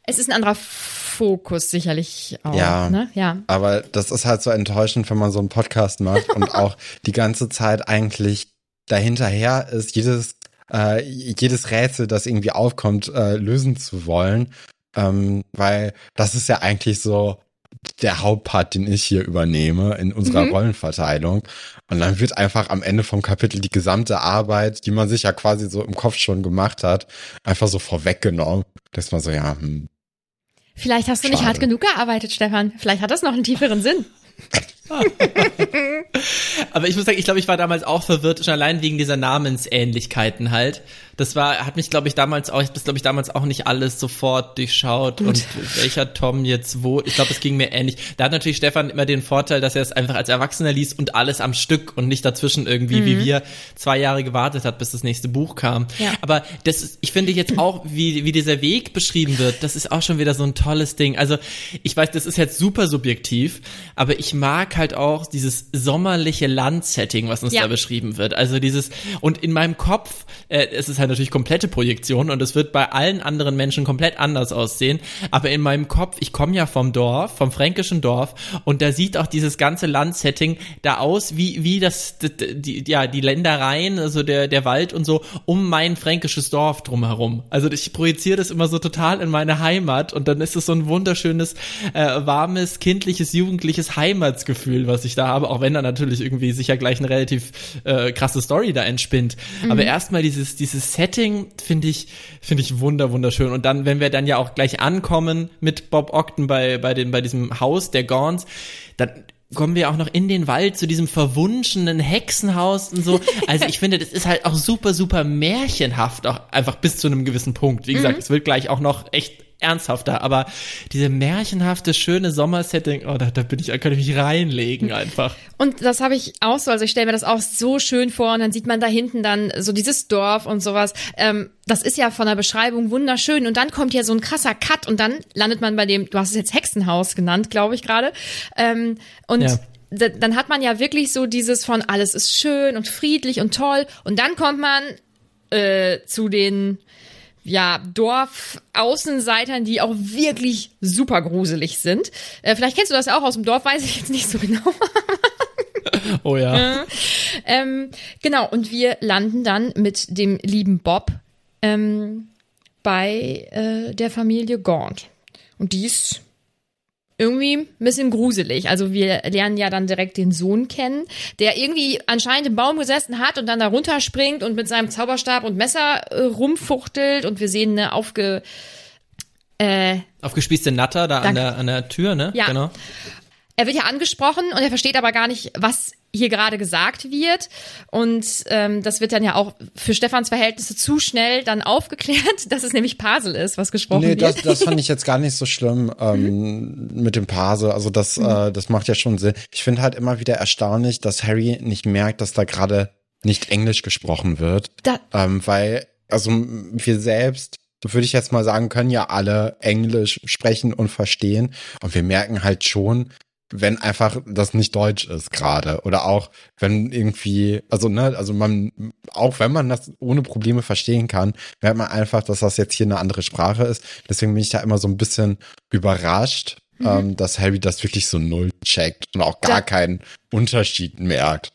D: es ist ein anderer Fokus sicherlich auch.
C: Ja.
D: Ne? ja.
C: Aber das ist halt so enttäuschend, wenn man so einen Podcast macht und auch die ganze Zeit eigentlich dahinterher ist, jedes, äh, jedes Rätsel, das irgendwie aufkommt, äh, lösen zu wollen. Ähm, weil das ist ja eigentlich so der Hauptpart, den ich hier übernehme in unserer
D: Mhm.
C: Rollenverteilung. Und dann wird einfach am Ende vom Kapitel die gesamte Arbeit, die man sich ja quasi so im Kopf schon gemacht hat, einfach so vorweggenommen. Das man so, ja, hm,
D: Vielleicht hast du nicht
C: Schade.
D: hart genug gearbeitet, Stefan. Vielleicht hat das noch einen tieferen Sinn.
E: Aber ich muss sagen, ich glaube, ich war damals auch verwirrt, schon allein wegen dieser Namensähnlichkeiten halt. Das war, hat mich, glaube ich, damals auch, ich habe das, glaube ich, damals auch nicht alles sofort durchschaut und welcher Tom jetzt wo. Ich glaube, es ging mir ähnlich. Da hat natürlich Stefan immer den Vorteil, dass er es einfach als Erwachsener liest und alles am Stück und nicht dazwischen irgendwie, wie wir zwei Jahre gewartet hat, bis das nächste Buch kam.
D: Ja.
E: Aber das ist, ich finde jetzt auch, wie, wie dieser Weg beschrieben wird, das ist auch schon wieder so ein tolles Ding. Also, ich weiß, das ist jetzt super subjektiv, aber ich mag mag halt auch dieses sommerliche Landsetting, was uns
D: Ja.
E: da beschrieben wird. Also dieses, und in meinem Kopf, äh, es ist halt natürlich komplette Projektion und es wird bei allen anderen Menschen komplett anders aussehen, aber in meinem Kopf, ich komme ja vom Dorf, vom fränkischen Dorf und da sieht auch dieses ganze Landsetting da aus, wie, wie das, die, ja, die Ländereien, also der, der Wald und so, um mein fränkisches Dorf drumherum. Also ich projiziere das immer so total in meine Heimat und dann ist es so ein wunderschönes, äh, warmes, kindliches, jugendliches Heimatsgefühl, was ich da habe, auch wenn da natürlich irgendwie sicher gleich eine relativ äh, krasse Story da entspinnt. Aber erstmal dieses, dieses Setting finde ich, finde ich wunder, wunderschön. Und dann, wenn wir dann ja auch gleich ankommen mit Bob Ogden bei, bei, den, bei diesem Haus der Gorns, dann kommen wir auch noch in den Wald zu diesem verwunschenen Hexenhaus und so. Also ich finde, das ist halt auch super, super märchenhaft, auch einfach bis zu einem gewissen Punkt. Wie gesagt, es wird gleich auch noch echt ernsthafter, aber diese märchenhafte, schöne Sommersetting, oh, da, da bin ich, da könnte ich mich reinlegen einfach.
D: Und das habe ich auch so, also ich stelle mir das auch so schön vor und dann sieht man da hinten dann so dieses Dorf und sowas. Ähm, das ist ja von der Beschreibung wunderschön und dann kommt ja so ein krasser Cut und dann landet man bei dem, du hast es jetzt Hexenhaus genannt, glaube ich gerade. Ähm, und
E: Ja.
D: da- dann hat man ja wirklich so dieses von alles ist schön und friedlich und toll und dann kommt man äh, zu den ja, Dorfaußenseitern, die auch wirklich super gruselig sind. Äh, vielleicht kennst du das ja auch aus dem Dorf, weiß ich jetzt nicht so genau.
E: Oh ja.
D: Ähm, genau, und wir landen dann mit dem lieben Bob ähm, bei äh, der Familie Gaunt. Und die ist irgendwie ein bisschen gruselig. Also wir lernen ja dann direkt den Sohn kennen, der irgendwie anscheinend im Baum gesessen hat und dann da runterspringt und mit seinem Zauberstab und Messer äh, rumfuchtelt und wir sehen eine aufge... Äh,
E: Aufgespießte Natter da an der, an der Tür, ne?
D: Ja.
E: Genau.
D: er wird ja angesprochen und er versteht aber gar nicht, was hier gerade gesagt wird. Und ähm, das wird dann ja auch für Stefans Verhältnisse zu schnell dann aufgeklärt, dass es nämlich Pasel ist, was gesprochen
C: Nee,
D: wird.
C: das, das fand ich jetzt gar nicht so schlimm ähm, mit dem Pase. Also das, äh, das macht ja schon Sinn. Ich finde halt immer wieder erstaunlich, dass Harry nicht merkt, dass da gerade nicht Englisch gesprochen wird.
D: Da-
C: ähm, weil, also wir selbst, würde ich jetzt mal sagen, können ja alle Englisch sprechen und verstehen. Und wir merken halt schon, wenn einfach das nicht Deutsch ist gerade oder auch wenn irgendwie also ne also man auch wenn man das ohne Probleme verstehen kann merkt man einfach dass das jetzt hier eine andere Sprache ist deswegen bin ich da immer so ein bisschen überrascht ähm, dass Harry das wirklich so null checkt und auch gar
D: Da-
C: keinen Unterschied merkt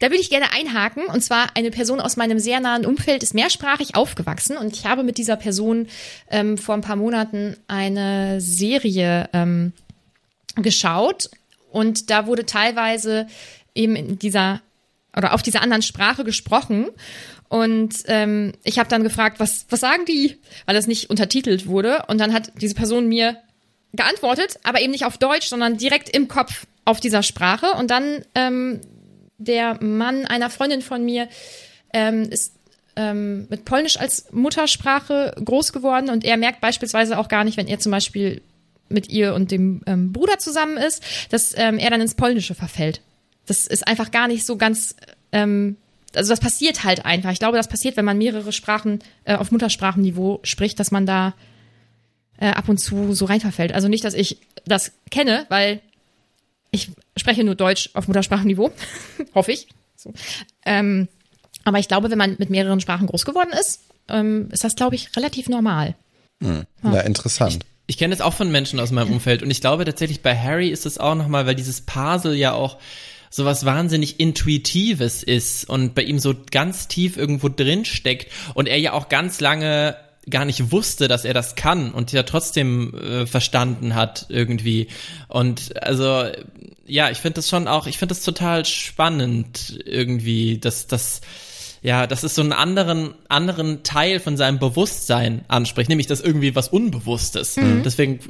D: Da würde ich gerne einhaken. Und zwar eine Person aus meinem sehr nahen Umfeld ist mehrsprachig aufgewachsen. Und ich habe mit dieser Person ähm, vor ein paar Monaten eine Serie ähm, geschaut. Und da wurde teilweise eben in dieser oder auf dieser anderen Sprache gesprochen. Und ähm, ich habe dann gefragt, was, was sagen die? Weil das nicht untertitelt wurde. Und dann hat diese Person mir geantwortet, aber eben nicht auf Deutsch, sondern direkt im Kopf auf dieser Sprache. Und dann ähm, der Mann einer Freundin von mir ähm, ist ähm, mit Polnisch als Muttersprache groß geworden und er merkt beispielsweise auch gar nicht, wenn er zum Beispiel mit ihr und dem ähm, Bruder zusammen ist, dass ähm, er dann ins Polnische verfällt. Das ist einfach gar nicht so ganz, ähm, also das passiert halt einfach. Ich glaube, das passiert, wenn man mehrere Sprachen äh, auf Muttersprachenniveau spricht, dass man da äh, ab und zu so reinverfällt. Also nicht, dass ich das kenne, weil ich spreche nur Deutsch auf Muttersprachenniveau, hoffe ich. So. Ähm, aber ich glaube, wenn man mit mehreren Sprachen groß geworden ist, ähm, ist das, glaube ich, relativ normal.
C: ja interessant
E: Ich kenne es auch von Menschen aus meinem Umfeld und ich glaube tatsächlich bei Harry ist es auch nochmal, weil dieses Puzzle ja auch sowas wahnsinnig Intuitives ist und bei ihm so ganz tief irgendwo drin steckt und er ja auch ganz lange gar nicht wusste, dass er das kann und ja trotzdem äh, verstanden hat irgendwie. Und also ja, ich finde das schon auch, ich finde das total spannend irgendwie, dass das ja, dass es so einen anderen, anderen Teil von seinem Bewusstsein anspricht, nämlich das irgendwie was Unbewusstes. Deswegen,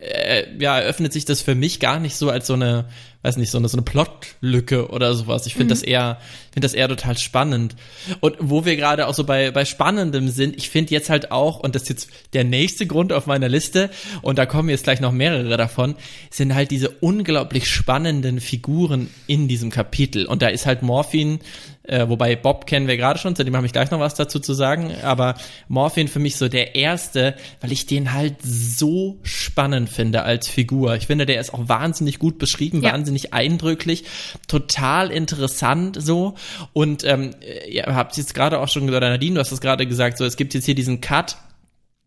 E: äh, äh, ja, eröffnet sich das für mich gar nicht so als so eine, weiß nicht, so eine, so eine Plotlücke oder sowas. Ich finde das eher, finde das eher total spannend. Und wo wir gerade auch so bei, bei Spannendem sind, ich finde jetzt halt auch, und das ist jetzt der nächste Grund auf meiner Liste, und da kommen jetzt gleich noch mehrere davon, sind halt diese unglaublich spannenden Figuren in diesem Kapitel. Und da ist halt Morphin, äh, wobei Bob kennen wir gerade schon, zu dem habe ich gleich noch was dazu zu sagen, aber Morphin für mich so der erste, weil ich den halt so spannend finde als Figur. Ich finde, der ist auch wahnsinnig gut beschrieben,
D: Ja.
E: wahnsinnig wahnsinnig eindrücklich, total interessant so. Und ähm, ihr habt jetzt gerade auch schon, oder Nadine, du hast es gerade gesagt, so es gibt jetzt hier diesen Cut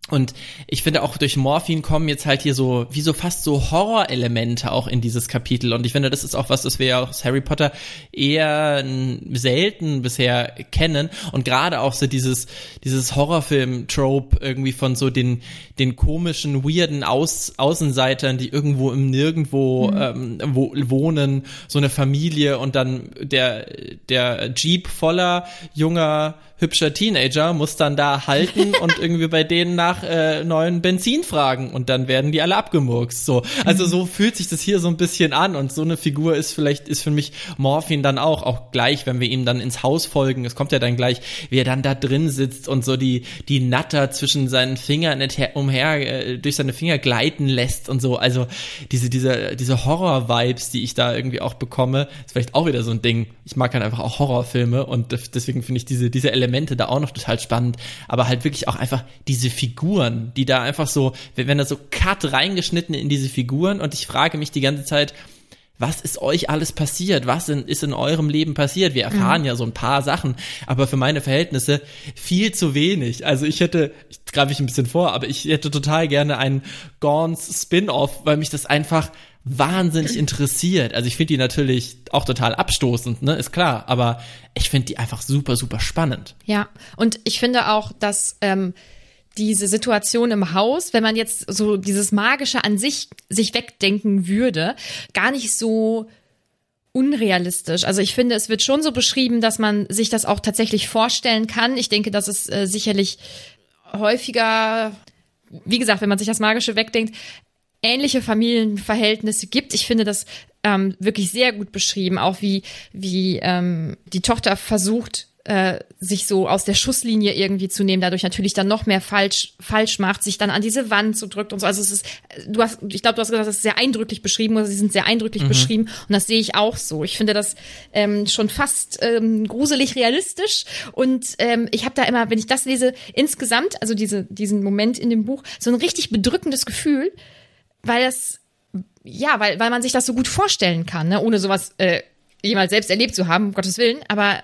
E: und ich finde auch durch Morphin kommen jetzt halt hier so, wie so fast so Horrorelemente auch in dieses Kapitel. Und ich finde, das ist auch was, das wir ja aus Harry Potter eher selten bisher kennen. Und gerade auch so dieses, dieses Horrorfilm-Trope irgendwie von so den, den komischen, weirden Aus, Außenseitern, die irgendwo im Nirgendwo mhm. ähm, wo, wohnen, so eine Familie und dann der, der Jeep voller junger hübscher Teenager muss dann da halten und irgendwie bei denen nach äh, neuen Benzin fragen und dann werden die alle abgemurkst. So, also so fühlt sich das hier so ein bisschen an und so eine Figur ist vielleicht ist für mich Morphin dann auch auch gleich, wenn wir ihm dann ins Haus folgen. Es kommt ja dann gleich, wie er dann da drin sitzt und so die die Natter zwischen seinen Fingern umher äh, durch seine Finger gleiten lässt und so. Also diese diese diese Horror-Vibes, die ich da irgendwie auch bekomme, ist vielleicht auch wieder so ein Ding. Ich mag halt einfach auch Horrorfilme und deswegen finde ich diese diese Elemente Elemente da auch noch total spannend, aber halt wirklich auch einfach diese Figuren, die da einfach so, wenn da so Cut reingeschnitten in diese Figuren und ich frage mich die ganze Zeit, was ist euch alles passiert? Was in, ist in eurem Leben passiert? Wir erfahren mhm. ja so ein paar Sachen, aber für meine Verhältnisse viel zu wenig. Also ich hätte, ich greife ich ein bisschen vor, aber ich hätte total gerne einen Gorns Spin-off, weil mich das einfach wahnsinnig interessiert. Also ich finde die natürlich auch total abstoßend, ne, ist klar, aber ich finde die einfach super, super spannend.
D: Ja, und ich finde auch, dass ähm, diese Situation im Haus, wenn man jetzt so dieses Magische an sich sich wegdenken würde, gar nicht so unrealistisch. Also ich finde, es wird schon so beschrieben, dass man sich das auch tatsächlich vorstellen kann. Ich denke, dass es äh, sicherlich häufiger, wie gesagt, wenn man sich das Magische wegdenkt, ähnliche Familienverhältnisse gibt. Ich finde das ähm, wirklich sehr gut beschrieben, auch wie, wie ähm, die Tochter versucht, äh, sich so aus der Schusslinie irgendwie zu nehmen, dadurch natürlich dann noch mehr falsch falsch macht, sich dann an diese Wand so drückt und so. Also es ist, du hast, ich glaube, du hast gesagt, das ist sehr eindrücklich beschrieben, oder sie sind sehr eindrücklich mhm. beschrieben und das sehe ich auch so. Ich finde das ähm, schon fast ähm, gruselig realistisch und ähm, ich habe da immer, wenn ich das lese, insgesamt, also diese diesen Moment in dem Buch, so ein richtig bedrückendes Gefühl, weil das, ja, weil, weil man sich das so gut vorstellen kann, ne? ohne sowas äh, jemals selbst erlebt zu haben, um Gottes Willen. Aber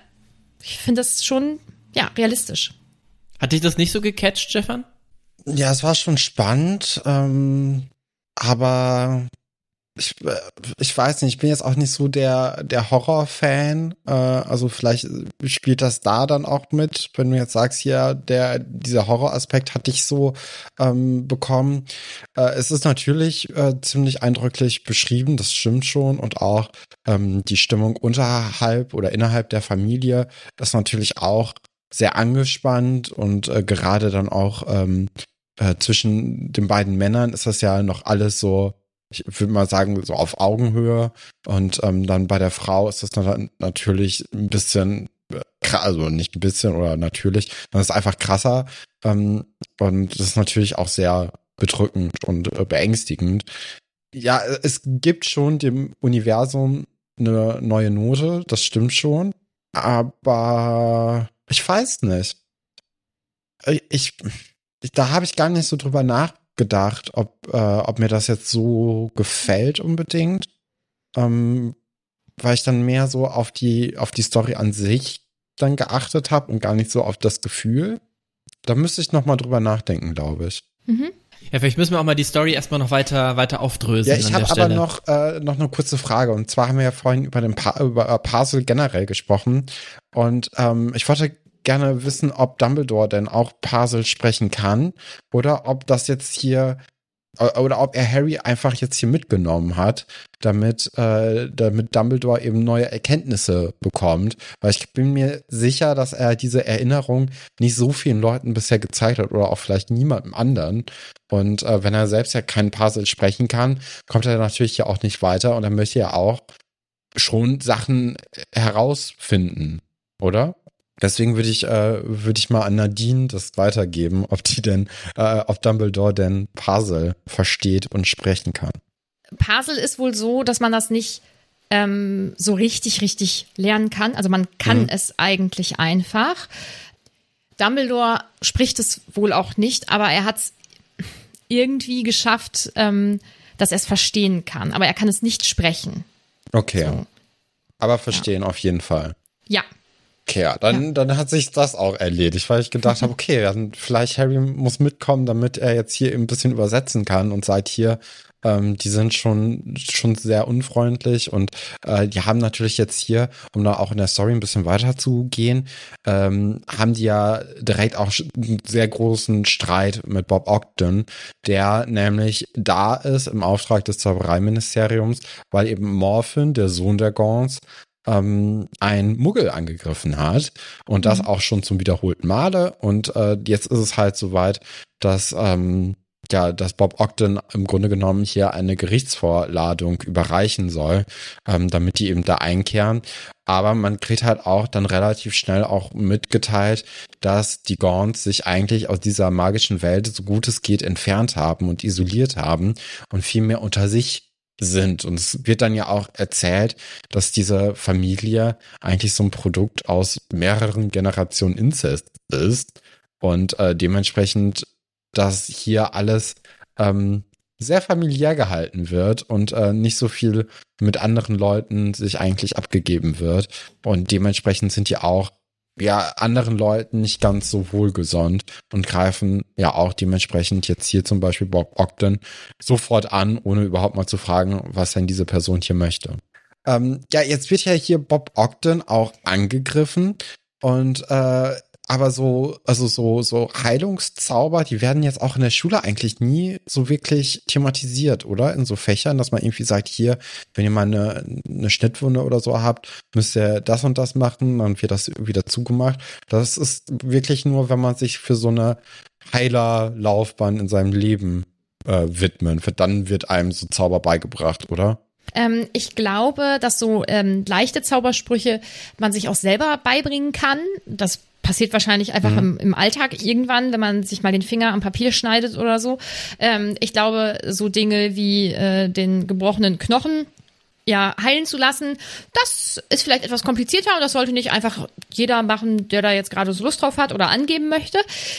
D: ich finde das schon, ja, realistisch.
E: Hat dich das nicht so gecatcht, Stefan?
C: Ja, es war schon spannend, ähm, aber ich, ich weiß nicht, ich bin jetzt auch nicht so der, der Horror-Fan. Äh, also vielleicht spielt das da dann auch mit, wenn du jetzt sagst, hier, der, dieser Horroraspekt hat dich so ähm, bekommen. Äh, es ist natürlich äh, ziemlich eindrücklich beschrieben, das stimmt schon. Und auch ähm, die Stimmung unterhalb oder innerhalb der Familie ist natürlich auch sehr angespannt und äh, gerade dann auch ähm, äh, zwischen den beiden Männern ist das ja noch alles so ich würde mal sagen, so auf Augenhöhe. Und ähm, dann bei der Frau ist das dann natürlich ein bisschen, also nicht ein bisschen oder natürlich, dann ist es einfach krasser. Ähm, und das ist natürlich auch sehr bedrückend und äh, beängstigend. Ja, es gibt schon dem Universum eine neue Note, das stimmt schon. Aber ich weiß nicht. Ich, ich da habe ich gar nicht so drüber nachgedacht gedacht, ob, äh, ob mir das jetzt so gefällt unbedingt. Ähm, weil ich dann mehr so auf die, auf die Story an sich dann geachtet habe und gar nicht so auf das Gefühl. Da müsste ich noch mal drüber nachdenken, glaube ich.
E: Mhm. Ja, vielleicht müssen wir auch mal die Story erstmal noch weiter, weiter aufdröseln.
C: Ja, ich habe aber noch, äh, noch eine kurze Frage. Und zwar haben wir ja vorhin über den pa über äh, Parcel generell gesprochen. Und ähm, ich wollte gerne wissen, ob Dumbledore denn auch Parsel sprechen kann oder ob das jetzt hier oder ob er Harry einfach jetzt hier mitgenommen hat, damit, äh, damit Dumbledore eben neue Erkenntnisse bekommt. Weil ich bin mir sicher, dass er diese Erinnerung nicht so vielen Leuten bisher gezeigt hat oder auch vielleicht niemandem anderen. Und äh, wenn er selbst ja keinen Puzzle sprechen kann, kommt er natürlich ja auch nicht weiter und er möchte ja auch schon Sachen herausfinden, oder? Deswegen würde ich, äh, würde ich mal an Nadine das weitergeben, ob die denn, äh, ob Dumbledore denn Puzzle versteht und sprechen kann.
D: Puzzle ist wohl so, dass man das nicht ähm, so richtig, richtig lernen kann. Also man kann mhm. es eigentlich einfach. Dumbledore spricht es wohl auch nicht, aber er hat es irgendwie geschafft, ähm, dass er es verstehen kann. Aber er kann es nicht sprechen.
C: Okay. So. Aber verstehen ja. auf jeden Fall.
D: Ja.
C: Okay, dann, ja. dann hat sich das auch erledigt, weil ich gedacht habe, okay, dann vielleicht Harry muss mitkommen, damit er jetzt hier ein bisschen übersetzen kann und seit hier ähm, die sind schon, schon sehr unfreundlich und äh, die haben natürlich jetzt hier, um da auch in der Story ein bisschen weiter zu gehen, ähm, haben die ja direkt auch einen sehr großen Streit mit Bob Ogden, der nämlich da ist im Auftrag des Zaubereiministeriums, weil eben Morphin, der Sohn der Gauns, ähm, ein Muggel angegriffen hat und das mhm. auch schon zum wiederholten Male und äh, jetzt ist es halt soweit, dass ähm, ja, dass Bob Ogden im Grunde genommen hier eine Gerichtsvorladung überreichen soll, ähm, damit die eben da einkehren. Aber man kriegt halt auch dann relativ schnell auch mitgeteilt, dass die Gaunts sich eigentlich aus dieser magischen Welt so gut es geht entfernt haben und isoliert haben und viel mehr unter sich sind. Und es wird dann ja auch erzählt, dass diese Familie eigentlich so ein Produkt aus mehreren Generationen Inzest ist und äh, dementsprechend dass hier alles ähm, sehr familiär gehalten wird und äh, nicht so viel mit anderen Leuten sich eigentlich abgegeben wird. Und dementsprechend sind die auch ja anderen Leuten nicht ganz so wohlgesonnen und greifen ja auch dementsprechend jetzt hier zum Beispiel Bob Ogden sofort an, ohne überhaupt mal zu fragen, was denn diese Person hier möchte. Ähm, ja, jetzt wird ja hier Bob Ogden auch angegriffen und äh, aber so, also so, so Heilungszauber, die werden jetzt auch in der Schule eigentlich nie so wirklich thematisiert, oder? In so Fächern, dass man irgendwie sagt, hier, wenn ihr mal eine, eine Schnittwunde oder so habt, müsst ihr das und das machen, dann wird das wieder zugemacht. Das ist wirklich nur, wenn man sich für so eine Heilerlaufbahn in seinem Leben äh, widmen. Dann wird einem so Zauber beigebracht, oder?
D: Ähm, ich glaube, dass so ähm, leichte Zaubersprüche man sich auch selber beibringen kann. Das passiert wahrscheinlich einfach mhm. im, im, Alltag irgendwann, wenn man sich mal den Finger am Papier schneidet oder so. Ähm, ich glaube, so Dinge wie äh, den gebrochenen Knochen ja heilen zu lassen, das ist vielleicht etwas komplizierter und das sollte nicht einfach jeder machen, der da jetzt gerade so Lust drauf hat oder angeben möchte.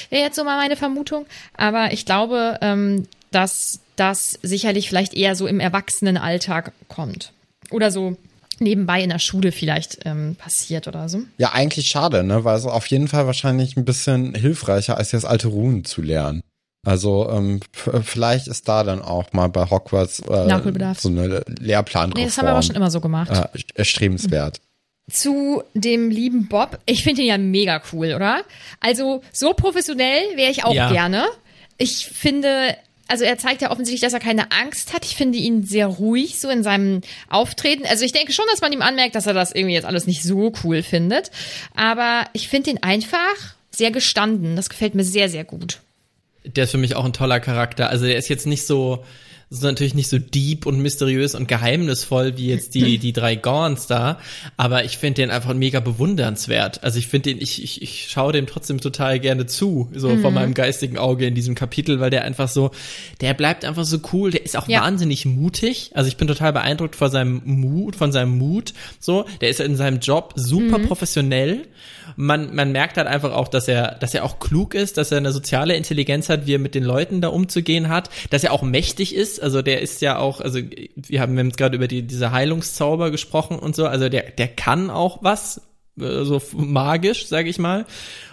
D: Wäre jetzt so mal meine Vermutung. Aber ich glaube, ähm, dass das sicherlich vielleicht eher so im Erwachsenenalltag kommt. Oder so nebenbei in der Schule vielleicht ähm, passiert oder so.
C: Ja, eigentlich schade, ne? Weil es auf jeden Fall wahrscheinlich ein bisschen hilfreicher, als jetzt alte Runen zu lernen. Also ähm, vielleicht ist da dann auch mal bei Hogwarts äh, so eine Lehrplanreform. Nee,
D: das haben wir aber schon immer so gemacht. Äh,
C: erstrebenswert.
D: Zu dem lieben Bob. Ich finde ihn ja mega cool, oder? Also so professionell wäre ich auch ja. gerne. Ich finde, also er zeigt ja offensichtlich, dass er keine Angst hat. Ich finde ihn sehr ruhig so in seinem Auftreten. Also ich denke schon, dass man ihm anmerkt, dass er das irgendwie jetzt alles nicht so cool findet. Aber ich finde ihn einfach sehr gestanden. Das gefällt mir sehr, sehr gut.
E: Der ist für mich auch ein toller Charakter. Also der ist jetzt nicht so, ist natürlich nicht so deep und mysteriös und geheimnisvoll wie jetzt die, die drei Gorns da, aber ich finde den einfach mega bewundernswert. Also ich finde den, ich, ich, ich schaue dem trotzdem total gerne zu, so mhm. von meinem geistigen Auge in diesem Kapitel, weil der einfach so, der bleibt einfach so cool, der ist auch ja. wahnsinnig mutig. Also ich bin total beeindruckt von seinem Mut, von seinem Mut, so, der ist in seinem Job super mhm. professionell man, man merkt halt einfach auch, dass er, dass er auch klug ist, dass er eine soziale Intelligenz hat, wie er mit den Leuten da umzugehen hat, dass er auch mächtig ist. Also der ist ja auch, also wir haben jetzt gerade über die, diese Heilungszauber gesprochen und so. Also der, der kann auch was, äh, so magisch, sage ich mal.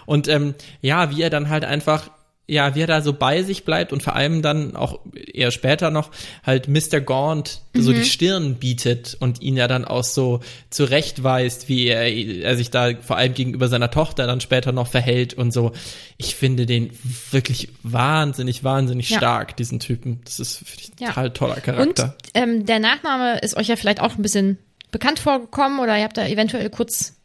E: Und ähm, ja, wie er dann halt einfach ja, wie er da so bei sich bleibt und vor allem dann auch eher später noch halt Mr. Gaunt mhm. so die mhm. Stirn bietet und ihn ja dann auch so zurechtweist, wie er, er sich da vor allem gegenüber seiner Tochter dann später noch verhält und so. Ich finde den wirklich wahnsinnig, wahnsinnig ja. stark, diesen Typen. Das ist ja. total toller Charakter.
D: Und ähm, der Nachname ist euch ja vielleicht auch ein bisschen bekannt vorgekommen oder ihr habt da eventuell kurz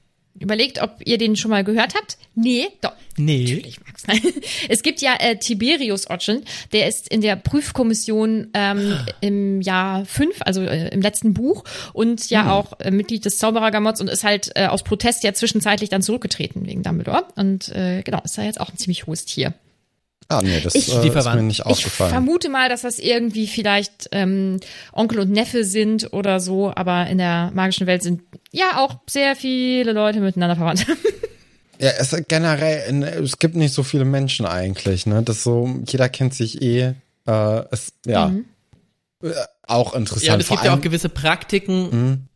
D: überlegt, ob ihr den schon mal gehört habt. Nee, doch.
E: Nee. Natürlich, Max.
D: Es gibt ja äh, Tiberius Otschen, der ist in der Prüfkommission ähm, im Jahr fünf, also äh, im letzten Buch und ja mhm. auch äh, Mitglied des Zauberergamotts und ist halt äh, aus Protest ja zwischenzeitlich dann zurückgetreten wegen Dumbledore. Und äh, genau, ist ja jetzt auch ein ziemlich hohes Tier.
C: Ah, nee, das ich, äh, ist mir nicht aufgefallen.
D: Ich vermute mal, dass das irgendwie vielleicht ähm, Onkel und Neffe sind oder so, aber in der magischen Welt sind ja auch sehr viele Leute miteinander verwandt.
C: Ja, es generell, es gibt nicht so viele Menschen eigentlich, ne? Das so, jeder kennt sich eh. Äh, es, ja. Mhm. Äh, auch interessant. Ja,
E: es gibt ja auch gewisse Praktiken, mhm.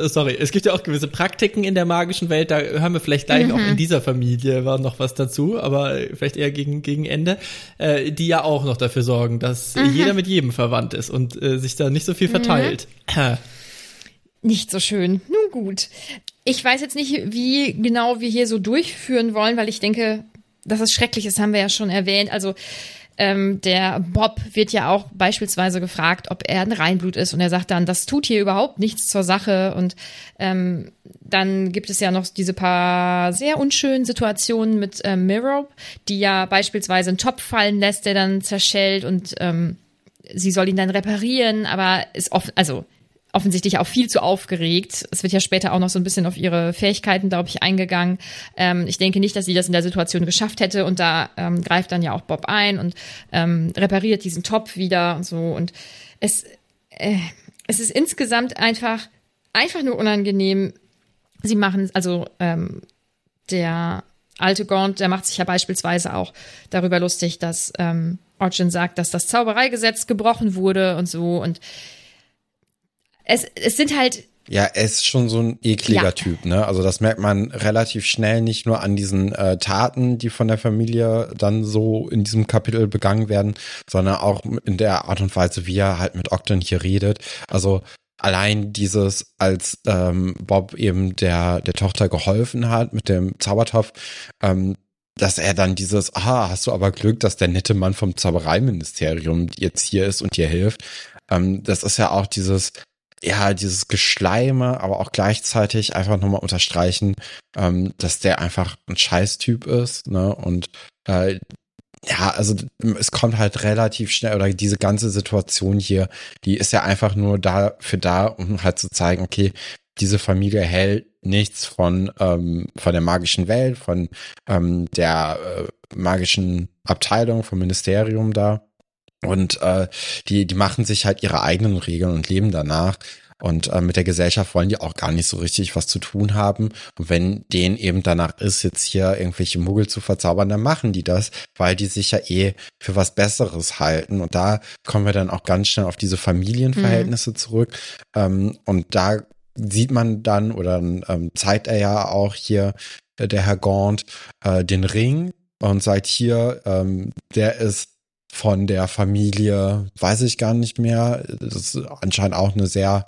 E: Äh, sorry, es gibt ja auch gewisse Praktiken in der magischen Welt, da hören wir vielleicht gleich mhm. auch in dieser Familie war noch was dazu, aber vielleicht eher gegen, gegen Ende, äh, die ja auch noch dafür sorgen, dass mhm. jeder mit jedem verwandt ist und äh, sich da nicht so viel mhm. verteilt.
D: Mhm. Nicht so schön. Nun gut. Ich weiß jetzt nicht, wie genau wir hier so durchführen wollen, weil ich denke, dass es schrecklich ist, haben wir ja schon erwähnt. Also ähm, der Bob wird ja auch beispielsweise gefragt, ob er ein Reinblut ist. Und er sagt dann, das tut hier überhaupt nichts zur Sache. Und ähm, dann gibt es ja noch diese paar sehr unschönen Situationen mit ähm, Mirror, die ja beispielsweise einen Topf fallen lässt, der dann zerschellt. Und ähm, sie soll ihn dann reparieren, aber ist oft, also offensichtlich auch viel zu aufgeregt. Es wird ja später auch noch so ein bisschen auf ihre Fähigkeiten, glaube ich, eingegangen. Ähm, ich denke nicht, dass sie das in der Situation geschafft hätte und da ähm, greift dann ja auch Bob ein und ähm, repariert diesen Topf wieder und so. Und es, äh, es ist insgesamt einfach, einfach nur unangenehm. Sie machen, also ähm, der alte Gaunt, der macht sich ja beispielsweise auch darüber lustig, dass ähm, Orchin sagt, dass das Zaubereigesetz gebrochen wurde und so und es, es sind halt
C: ja, er ist schon so ein ekliger ja. Typ, ne? Also das merkt man relativ schnell nicht nur an diesen äh, Taten, die von der Familie dann so in diesem Kapitel begangen werden, sondern auch in der Art und Weise, wie er halt mit Ogden hier redet. Also allein dieses, als ähm, Bob eben der der Tochter geholfen hat mit dem Zaubertopf, ähm, dass er dann dieses, ah, hast du aber Glück, dass der nette Mann vom Zaubereiministerium jetzt hier ist und dir hilft. Ähm, das ist ja auch dieses, ja, dieses Geschleime, aber auch gleichzeitig einfach nochmal unterstreichen, ähm, dass der einfach ein Scheißtyp ist, ne? Und äh, ja, also es kommt halt relativ schnell, oder diese ganze Situation hier, die ist ja einfach nur dafür da, um halt zu zeigen, okay, diese Familie hält nichts von, ähm, von der magischen Welt, von ähm, der äh, magischen Abteilung, vom Ministerium da. Und äh, die, die machen sich halt ihre eigenen Regeln und leben danach. Und äh, mit der Gesellschaft wollen die auch gar nicht so richtig was zu tun haben. Und wenn denen eben danach ist, jetzt hier irgendwelche Muggel zu verzaubern, dann machen die das, weil die sich ja eh für was Besseres halten. Und da kommen wir dann auch ganz schnell auf diese Familienverhältnisse mhm. zurück. Ähm, und da sieht man dann, oder ähm, zeigt er ja auch hier, äh, der Herr Gaunt, äh, den Ring und sagt hier, ähm, der ist von der Familie, weiß ich gar nicht mehr. Das ist anscheinend auch eine sehr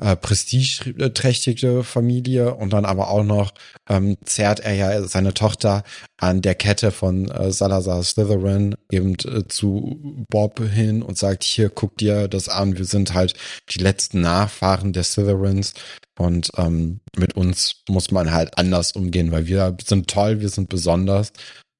C: äh, prestigeträchtige Familie. Und dann aber auch noch ähm, zerrt er ja seine Tochter an der Kette von äh, Salazar Slytherin eben äh, zu Bob hin und sagt, hier, guck dir das an, wir sind halt die letzten Nachfahren der Slytherins. Und ähm, mit uns muss man halt anders umgehen, weil wir sind toll, wir sind besonders.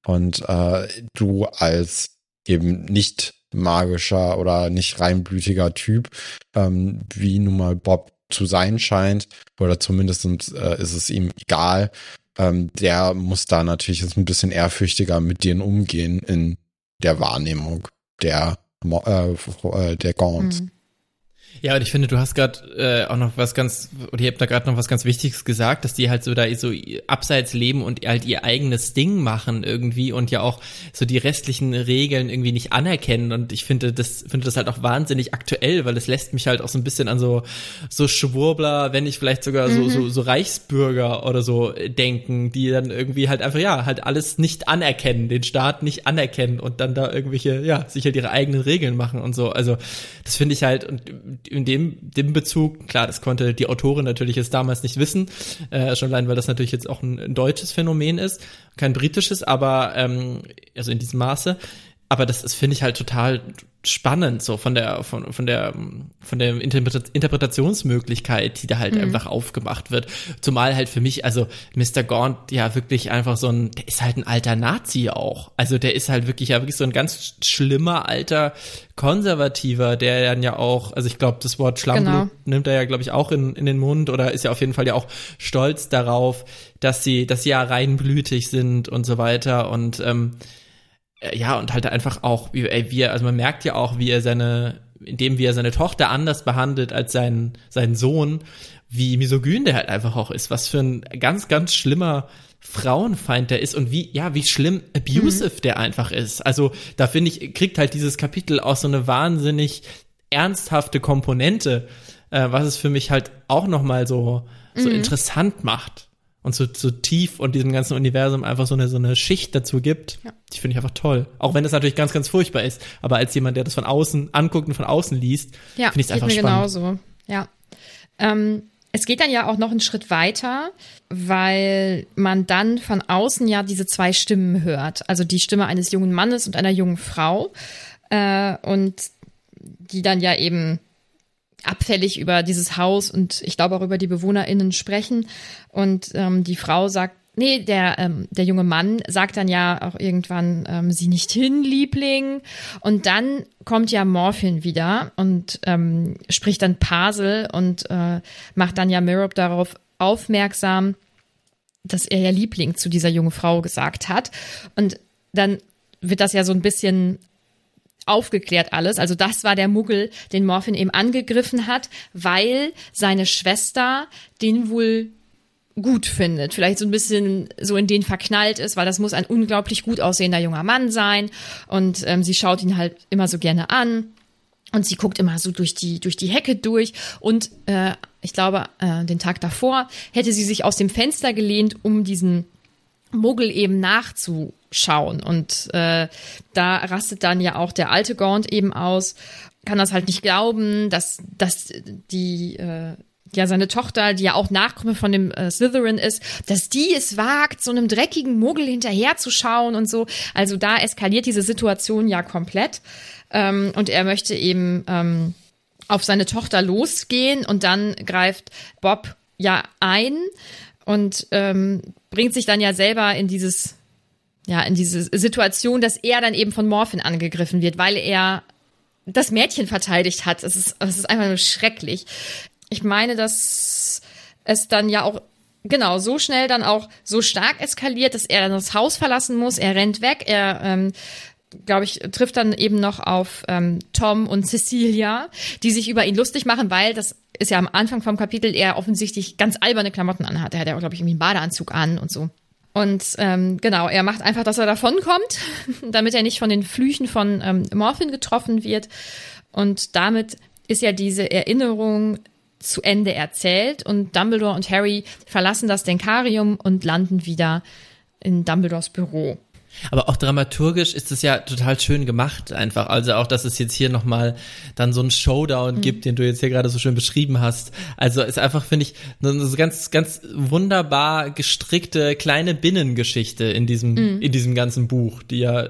C: Und äh, du als eben nicht magischer oder nicht reinblütiger Typ, ähm, wie nun mal Bob zu sein scheint, oder zumindest äh, ist es ihm egal. Ähm, der muss da natürlich jetzt ein bisschen ehrfürchtiger mit denen umgehen in der Wahrnehmung der, äh, äh der Gaunts. Mhm.
E: Ja, und ich finde, du hast gerade äh, auch noch was ganz, oder ihr habt da gerade noch was ganz Wichtiges gesagt, dass die halt so da so abseits leben und halt ihr eigenes Ding machen irgendwie und ja auch so die restlichen Regeln irgendwie nicht anerkennen. Und ich finde das, finde das halt auch wahnsinnig aktuell, weil es lässt mich halt auch so ein bisschen an so, so Schwurbler, wenn nicht vielleicht sogar so, mhm. so, so Reichsbürger oder so denken, die dann irgendwie halt einfach, ja, halt alles nicht anerkennen, den Staat nicht anerkennen und dann da irgendwelche, ja, sich halt ihre eigenen Regeln machen und so. Also, das finde ich halt, und in dem, dem Bezug, klar, das konnte die Autorin natürlich jetzt damals nicht wissen, äh, schon allein, weil das natürlich jetzt auch ein, ein deutsches Phänomen ist, kein britisches, aber ähm, also in diesem Maße. Aber das ist, finde ich halt total spannend, so von der, von, von der, von der Interpretationsmöglichkeit, die da halt mhm. einfach aufgemacht wird. Zumal halt für mich, also Mr. Gaunt ja wirklich einfach so ein, der ist halt ein alter Nazi auch. Also der ist halt wirklich, ja wirklich so ein ganz schlimmer alter Konservativer, der dann ja auch, also ich glaube, das Wort Schlammblut genau. nimmt er ja, glaube ich, auch in, in den Mund oder ist ja auf jeden Fall ja auch stolz darauf, dass sie, dass sie ja reinblütig sind und so weiter und, ähm, äh, ja, und halt einfach auch, wie, ey, wie er, also man merkt ja auch, wie er seine, indem wie er seine Tochter anders behandelt als seinen, seinen Sohn, wie misogyn der halt einfach auch ist, was für ein ganz, ganz schlimmer Frauenfeind der ist und wie, ja, wie schlimm abusive mhm. der einfach ist. Also, da finde ich, kriegt halt dieses Kapitel auch so eine wahnsinnig ernsthafte Komponente, äh, was es für mich halt auch nochmal so, so mhm. interessant macht und so, so tief und diesem ganzen Universum einfach so eine, so eine Schicht dazu gibt. Ja. Die finde ich einfach toll. Auch wenn das natürlich ganz, ganz furchtbar ist. Aber als jemand, der das von außen anguckt und von außen liest, ja, finde ich es einfach mir spannend.
D: genauso. Ja. Ähm, es geht dann ja auch noch einen Schritt weiter, weil man dann von außen ja diese zwei Stimmen hört. Also die Stimme eines jungen Mannes und einer jungen Frau. Äh, und die dann ja eben abfällig über dieses Haus und ich glaube auch über die BewohnerInnen sprechen. Und ähm, die Frau sagt, nee, der, ähm, der junge Mann sagt dann ja auch irgendwann, ähm, sieh nicht hin, Liebling. Und dann kommt ja Morphin wieder und ähm, spricht dann Pasel und äh, macht dann ja Mirab darauf aufmerksam, dass er ja Liebling zu dieser jungen Frau gesagt hat. Und dann wird das ja so ein bisschen aufgeklärt alles. Also das war der Muggel, den Morphin eben angegriffen hat, weil seine Schwester den wohl gut findet, vielleicht so ein bisschen so in den verknallt ist, weil das muss ein unglaublich gut aussehender junger Mann sein. Und ähm, sie schaut ihn halt immer so gerne an. Und sie guckt immer so durch die durch die Hecke durch. Und äh, ich glaube äh, den Tag davor hätte sie sich aus dem Fenster gelehnt, um diesen Muggel eben nachzuschauen. Und äh, da rastet dann ja auch der alte Gaunt eben aus, kann das halt nicht glauben, dass, dass die äh, ja seine Tochter, die ja auch Nachkomme von dem äh, Slytherin ist, dass die es wagt, so einem dreckigen Muggel hinterherzuschauen und so. Also da eskaliert diese Situation ja komplett. Ähm, und er möchte eben ähm, auf seine Tochter losgehen und dann greift Bob ja ein und ähm, bringt sich dann ja selber in dieses, ja, in diese Situation, dass er dann eben von Morphin angegriffen wird, weil er das Mädchen verteidigt hat. Es ist, es ist einfach nur schrecklich. Ich meine, dass es dann ja auch genau so schnell dann auch so stark eskaliert, dass er dann das Haus verlassen muss. Er rennt weg. Er ähm, glaube ich, trifft dann eben noch auf ähm, Tom und Cecilia, die sich über ihn lustig machen, weil das ist ja am Anfang vom Kapitel er offensichtlich ganz alberne Klamotten anhat. Er hat ja, glaube ich, irgendwie einen Badeanzug an und so. Und ähm, genau, er macht einfach, dass er davonkommt, damit er nicht von den Flüchen von ähm, Morphin getroffen wird. Und damit ist ja diese Erinnerung zu Ende erzählt und Dumbledore und Harry verlassen das Denkarium und landen wieder in Dumbledores Büro.
E: Aber auch dramaturgisch ist es ja total schön gemacht einfach. Also auch, dass es jetzt hier nochmal dann so einen Showdown mhm. gibt, den du jetzt hier gerade so schön beschrieben hast. Also ist einfach, finde ich, eine ganz, ganz wunderbar gestrickte kleine Binnengeschichte in diesem, mhm. in diesem ganzen Buch, die ja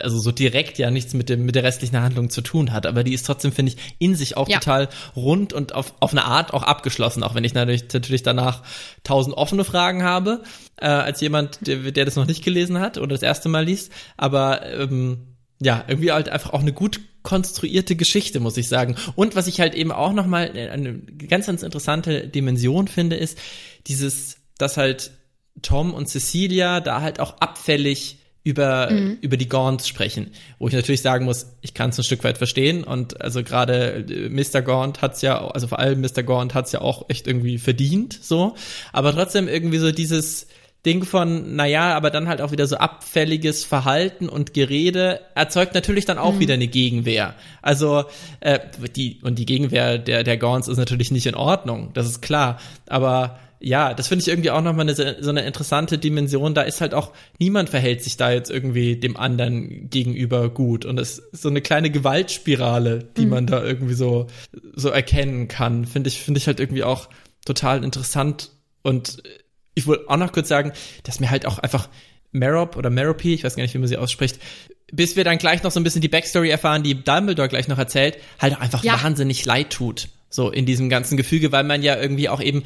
E: also so direkt ja nichts mit dem mit der restlichen Handlung zu tun hat, aber die ist trotzdem finde ich in sich auch ja. total rund und auf auf eine Art auch abgeschlossen, auch wenn ich natürlich natürlich danach tausend offene Fragen habe äh, als jemand, der, der das noch nicht gelesen hat oder das erste Mal liest, aber ähm, ja irgendwie halt einfach auch eine gut konstruierte Geschichte, muss ich sagen. Und was ich halt eben auch noch mal eine ganz ganz interessante Dimension finde, ist dieses, dass halt Tom und Cecilia da halt auch abfällig über, mhm. über die Gaunts sprechen. Wo ich natürlich sagen muss, ich kann es ein Stück weit verstehen. Und also gerade äh, Mr. Gaunt hat's ja, also vor allem Mr. Gaunt hat's ja auch echt irgendwie verdient, so. Aber trotzdem irgendwie so dieses Ding von, naja, aber dann halt auch wieder so abfälliges Verhalten und Gerede erzeugt natürlich dann auch mhm. wieder eine Gegenwehr. Also, äh, die, und die Gegenwehr der, der Gaunts ist natürlich nicht in Ordnung, das ist klar. Aber ja, das finde ich irgendwie auch nochmal eine, so eine interessante Dimension. Da ist halt auch, niemand verhält sich da jetzt irgendwie dem anderen gegenüber gut. Und es ist so eine kleine Gewaltspirale, die mhm. man da irgendwie so, so erkennen kann. Finde ich, finde ich halt irgendwie auch total interessant. Und ich wollte auch noch kurz sagen, dass mir halt auch einfach Merop oder Merope, ich weiß gar nicht, wie man sie ausspricht, bis wir dann gleich noch so ein bisschen die Backstory erfahren, die Dumbledore gleich noch erzählt, halt auch einfach ja. wahnsinnig leid tut. So in diesem ganzen Gefüge, weil man ja irgendwie auch eben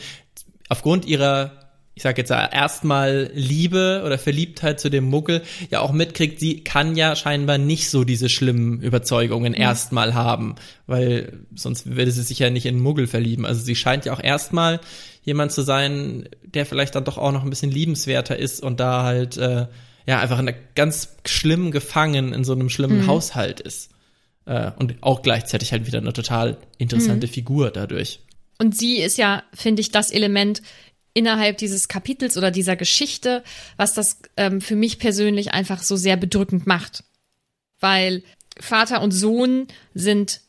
E: aufgrund ihrer ich sag jetzt erstmal Liebe oder Verliebtheit zu dem Muggel ja auch mitkriegt, sie kann ja scheinbar nicht so diese schlimmen Überzeugungen mhm. erstmal haben, weil sonst würde sie sich ja nicht in Muggel verlieben. Also sie scheint ja auch erstmal jemand zu sein, der vielleicht dann doch auch noch ein bisschen liebenswerter ist und da halt äh, ja einfach in ganz schlimm gefangen in so einem schlimmen mhm. Haushalt ist. Äh, und auch gleichzeitig halt wieder eine total interessante mhm. Figur dadurch.
D: Und sie ist ja, finde ich, das Element innerhalb dieses Kapitels oder dieser Geschichte, was das ähm, für mich persönlich einfach so sehr bedrückend macht. Weil Vater und Sohn sind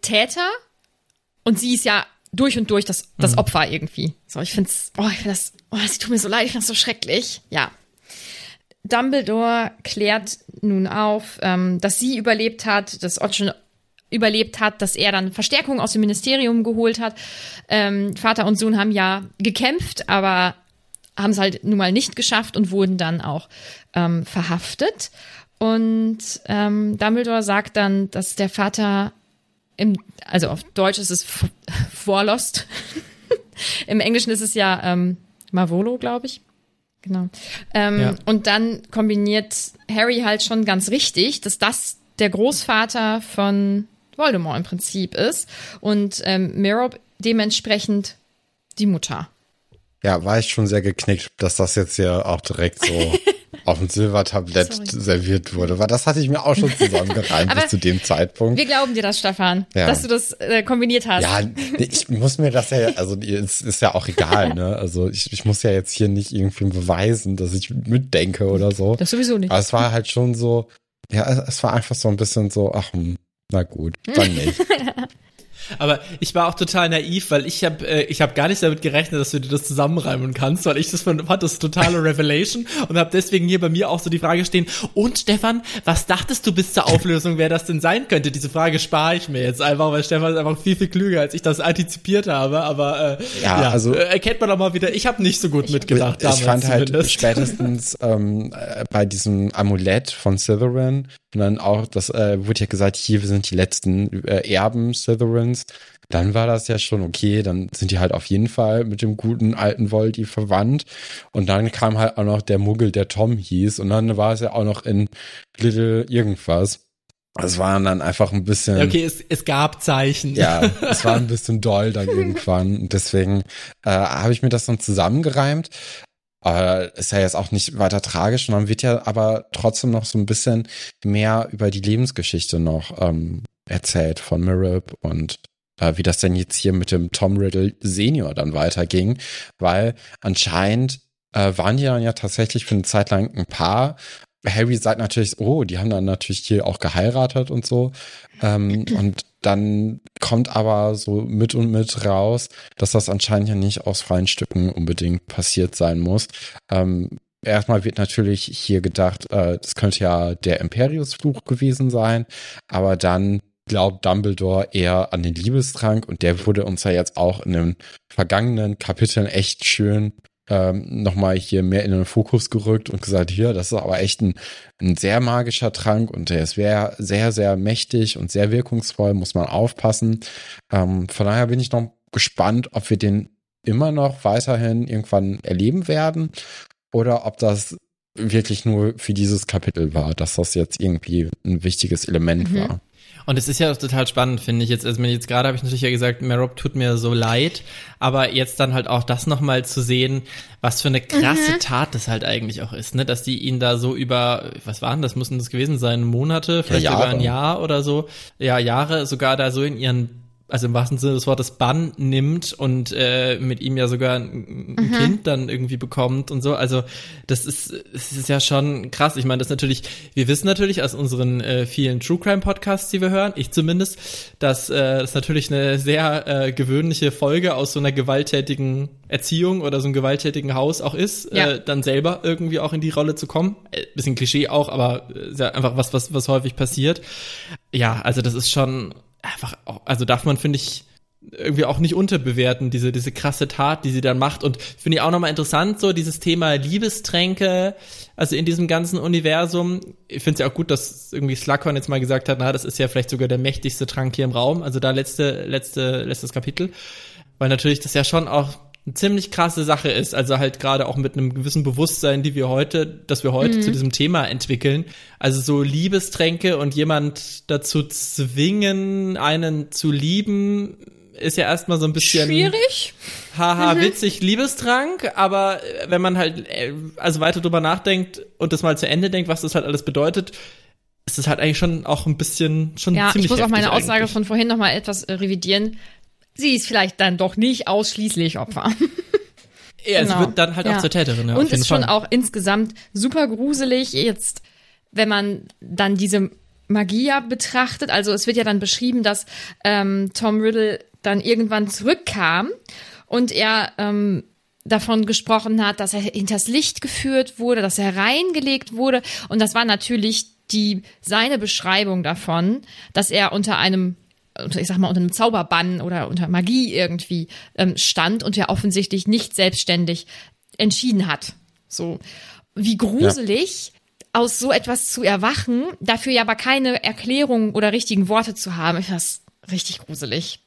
D: Täter und sie ist ja durch und durch das, das mhm. Opfer irgendwie. So, ich find's, oh, ich find das, oh, sie tut mir so leid, ich find's so schrecklich. Ja. Dumbledore klärt nun auf, ähm, dass sie überlebt hat, dass Otschen überlebt hat, dass er dann Verstärkung aus dem Ministerium geholt hat. Ähm, Vater und Sohn haben ja gekämpft, aber haben es halt nun mal nicht geschafft und wurden dann auch ähm, verhaftet. Und ähm, Dumbledore sagt dann, dass der Vater im, also auf Deutsch ist es Vorlost. Im Englischen ist es ja ähm, Mavolo, glaube ich. Genau. Ähm, ja. Und dann kombiniert Harry halt schon ganz richtig, dass das der Großvater von Voldemort im Prinzip ist und ähm, Merob dementsprechend die Mutter.
C: Ja, war ich schon sehr geknickt, dass das jetzt ja auch direkt so auf dem Silbertablett Sorry. serviert wurde, weil das hatte ich mir auch schon zusammengereimt bis zu dem Zeitpunkt.
D: Wir glauben dir das, Stefan, ja. dass du das äh, kombiniert hast.
C: Ja, ich muss mir das ja, also es ist ja auch egal, ne? Also ich, ich muss ja jetzt hier nicht irgendwie beweisen, dass ich mitdenke oder so.
D: Das sowieso nicht.
C: Aber es war halt schon so, ja, es war einfach so ein bisschen so, ach, hm, na gut, dann nicht.
E: Aber ich war auch total naiv, weil ich habe äh, ich habe gar nicht damit gerechnet, dass du dir das zusammenreimen kannst, weil ich das fand, fand das totale Revelation und habe deswegen hier bei mir auch so die Frage stehen. Und Stefan, was dachtest du bis zur Auflösung, wer das denn sein könnte? Diese Frage spare ich mir jetzt einfach, weil Stefan ist einfach viel viel klüger, als ich das antizipiert habe. Aber äh, ja, ja also äh, erkennt man doch mal wieder. Ich habe nicht so gut mitgedacht.
C: Ich, ich fand halt zumindest. spätestens ähm, äh, bei diesem Amulett von Slytherin und dann auch, das äh, wurde ja gesagt, hier wir sind die letzten äh, Erben Slytherins. Dann war das ja schon okay, dann sind die halt auf jeden Fall mit dem guten alten Voldy verwandt. Und dann kam halt auch noch der Muggel, der Tom hieß. Und dann war es ja auch noch in Little irgendwas. Es waren dann einfach ein bisschen.
E: Okay, es, es gab Zeichen.
C: Ja, es war ein bisschen doll dann irgendwann. Und deswegen äh, habe ich mir das dann zusammengereimt. Äh, ist ja jetzt auch nicht weiter tragisch, und dann wird ja aber trotzdem noch so ein bisschen mehr über die Lebensgeschichte noch ähm, erzählt von Mirab und äh, wie das denn jetzt hier mit dem Tom Riddle Senior dann weiterging, weil anscheinend äh, waren die dann ja tatsächlich für eine Zeit lang ein Paar. Harry sagt natürlich, oh, die haben dann natürlich hier auch geheiratet und so. Ähm, und dann kommt aber so mit und mit raus, dass das anscheinend ja nicht aus freien Stücken unbedingt passiert sein muss. Ähm, erstmal wird natürlich hier gedacht, äh, das könnte ja der Imperiusfluch gewesen sein, aber dann glaubt Dumbledore eher an den Liebestrank und der wurde uns ja jetzt auch in den vergangenen Kapiteln echt schön ähm, nochmal hier mehr in den Fokus gerückt und gesagt, hier, das ist aber echt ein, ein sehr magischer Trank und der ist sehr, sehr, sehr mächtig und sehr wirkungsvoll, muss man aufpassen. Ähm, von daher bin ich noch gespannt, ob wir den immer noch weiterhin irgendwann erleben werden oder ob das wirklich nur für dieses Kapitel war, dass das jetzt irgendwie ein wichtiges Element mhm. war.
E: Und es ist ja auch total spannend, finde ich jetzt. Also jetzt gerade habe ich natürlich ja gesagt, Merob tut mir so leid, aber jetzt dann halt auch das nochmal zu sehen, was für eine krasse mhm. Tat das halt eigentlich auch ist, ne? Dass die ihn da so über, was waren das, mussten das gewesen sein, Monate, vielleicht ja, sogar ein Jahr oder so, ja, Jahre sogar da so in ihren also im wahrsten Sinne des Wortes Bann nimmt und äh, mit ihm ja sogar ein, ein mhm. Kind dann irgendwie bekommt und so. Also das ist, das ist ja schon krass. Ich meine, das natürlich, wir wissen natürlich aus unseren äh, vielen True Crime Podcasts, die wir hören, ich zumindest, dass äh, das natürlich eine sehr äh, gewöhnliche Folge aus so einer gewalttätigen Erziehung oder so einem gewalttätigen Haus auch ist, ja. äh, dann selber irgendwie auch in die Rolle zu kommen. Äh, bisschen Klischee auch, aber äh, einfach was, was, was häufig passiert. Ja, also das ist schon einfach, auch, also darf man, finde ich, irgendwie auch nicht unterbewerten, diese, diese krasse Tat, die sie dann macht. Und finde ich auch nochmal interessant, so dieses Thema Liebestränke, also in diesem ganzen Universum. Ich finde es ja auch gut, dass irgendwie Slughorn jetzt mal gesagt hat, na, das ist ja vielleicht sogar der mächtigste Trank hier im Raum. Also da letzte, letzte, letztes Kapitel. Weil natürlich das ja schon auch eine ziemlich krasse Sache ist. Also halt gerade auch mit einem gewissen Bewusstsein, die wir heute, dass wir heute mhm. zu diesem Thema entwickeln. Also so Liebestränke und jemand dazu zwingen, einen zu lieben, ist ja erstmal so ein bisschen
D: schwierig.
E: Haha, mhm. witzig Liebestrank, aber wenn man halt äh, also weiter drüber nachdenkt und das mal zu Ende denkt, was das halt alles bedeutet, ist es halt eigentlich schon auch ein bisschen schon ja, ziemlich
D: ich muss auch meine
E: eigentlich.
D: Aussage von vorhin noch mal etwas äh, revidieren sie ist vielleicht dann doch nicht ausschließlich Opfer.
E: Ja, genau. sie wird dann halt ja. auch zur Täterin. Ja,
D: Und ist Fall. schon auch insgesamt super gruselig, jetzt, wenn man dann diese Magie betrachtet. Also es wird ja dann beschrieben, dass ähm, Tom Riddle dann irgendwann zurückkam und er ähm, davon gesprochen hat, dass er hinters Licht geführt wurde, dass er reingelegt wurde. Und das war natürlich die, seine Beschreibung davon, dass er unter einem ich sag mal, unter einem Zauberbann oder unter Magie irgendwie ähm, stand und ja offensichtlich nicht selbstständig entschieden hat. So. Wie gruselig, ja. aus so etwas zu erwachen, dafür ja aber keine Erklärung oder richtigen Worte zu haben, ist das richtig gruselig.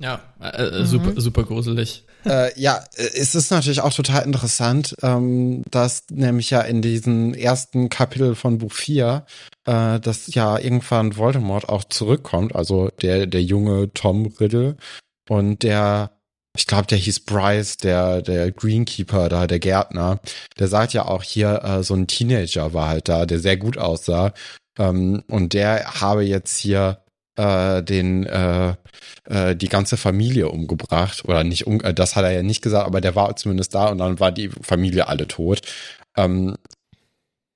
E: Ja, äh, äh, mhm. super, super gruselig.
C: Äh, ja, es ist natürlich auch total interessant, ähm, dass nämlich ja in diesem ersten Kapitel von Buch 4, äh, dass ja irgendwann Voldemort auch zurückkommt, also der, der junge Tom Riddle und der, ich glaube, der hieß Bryce, der, der Greenkeeper da, der Gärtner, der sagt ja auch hier, äh, so ein Teenager war halt da, der sehr gut aussah. Ähm, und der habe jetzt hier äh, den äh, äh, die ganze Familie umgebracht oder nicht um, äh, das hat er ja nicht gesagt, aber der war zumindest da und dann war die Familie alle tot. Ähm,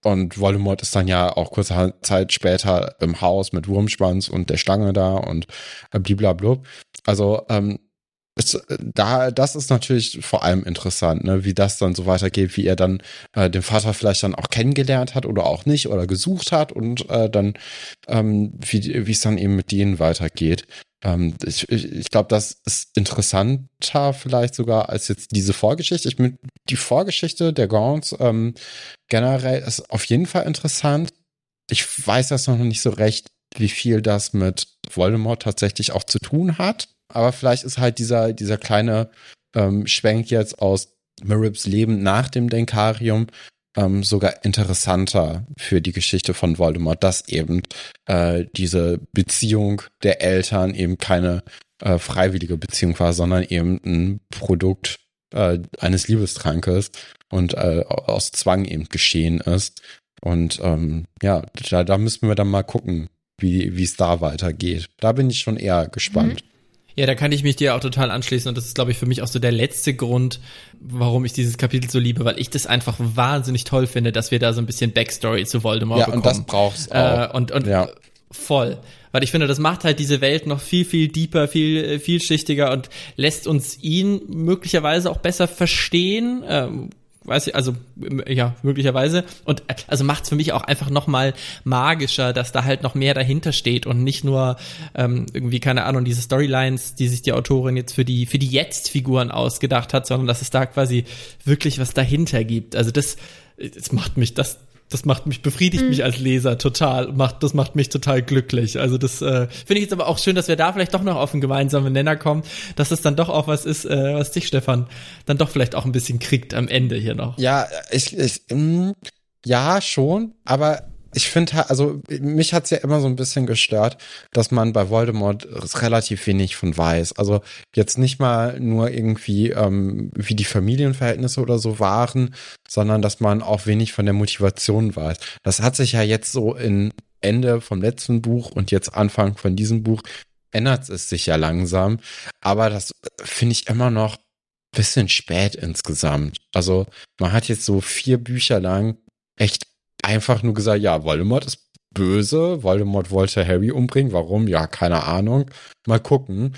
C: und Voldemort ist dann ja auch kurze Zeit später im Haus mit Wurmschwanz und der Stange da und äh, bliblablub. Also ähm, es, da, das ist natürlich vor allem interessant, ne, wie das dann so weitergeht, wie er dann äh, den Vater vielleicht dann auch kennengelernt hat oder auch nicht oder gesucht hat und äh, dann ähm, wie wie es dann eben mit denen weitergeht. Ähm, ich ich, ich glaube, das ist interessanter vielleicht sogar als jetzt diese Vorgeschichte. Ich bin die Vorgeschichte der Gaunts ähm, generell ist auf jeden Fall interessant. Ich weiß das noch nicht so recht, wie viel das mit Voldemort tatsächlich auch zu tun hat aber vielleicht ist halt dieser, dieser kleine ähm, Schwenk jetzt aus Merips Leben nach dem Denkarium ähm, sogar interessanter für die Geschichte von Voldemort, dass eben äh, diese Beziehung der Eltern eben keine äh, freiwillige Beziehung war, sondern eben ein Produkt äh, eines Liebestrankes und äh, aus Zwang eben geschehen ist. Und ähm, ja, da, da müssen wir dann mal gucken, wie wie es da weitergeht. Da bin ich schon eher gespannt. Mhm.
E: Ja, da kann ich mich dir auch total anschließen und das ist, glaube ich, für mich auch so der letzte Grund, warum ich dieses Kapitel so liebe, weil ich das einfach wahnsinnig toll finde, dass wir da so ein bisschen Backstory zu Voldemort
C: ja,
E: bekommen.
C: Ja, und das brauchst auch.
E: Äh, und und ja. voll. Weil ich finde, das macht halt diese Welt noch viel, viel deeper, viel, äh, vielschichtiger und lässt uns ihn möglicherweise auch besser verstehen. Ähm, weiß ich, also ja, möglicherweise. Und äh, also macht's für mich auch einfach nochmal magischer, dass da halt noch mehr dahinter steht und nicht nur ähm, irgendwie, keine Ahnung, diese Storylines, die sich die Autorin jetzt für die, für die Jetzt-Figuren ausgedacht hat, sondern dass es da quasi wirklich was dahinter gibt. Also das, das macht mich, das, das macht mich, befriedigt mhm. mich als Leser total, macht, das macht mich total glücklich. Also das äh, finde ich jetzt aber auch schön, dass wir da vielleicht doch noch auf einen gemeinsamen Nenner kommen, dass es dann doch auch was ist, äh, was dich, Stefan, dann doch vielleicht auch ein bisschen kriegt am Ende hier noch.
C: Ja, ich, ich mh, ja, schon, aber ich finde, also mich hat's ja immer so ein bisschen gestört, dass man bei Voldemort relativ wenig von weiß. Also jetzt nicht mal nur irgendwie, ähm, wie die Familienverhältnisse oder so waren, sondern dass man auch wenig von der Motivation weiß. Das hat sich ja jetzt so in Ende vom letzten Buch und jetzt Anfang von diesem Buch ändert es sich ja langsam. Aber das finde ich immer noch bisschen spät insgesamt. Also man hat jetzt so vier Bücher lang echt einfach nur gesagt, ja, Voldemort ist böse, Voldemort wollte Harry umbringen, warum? Ja, keine Ahnung. Mal gucken.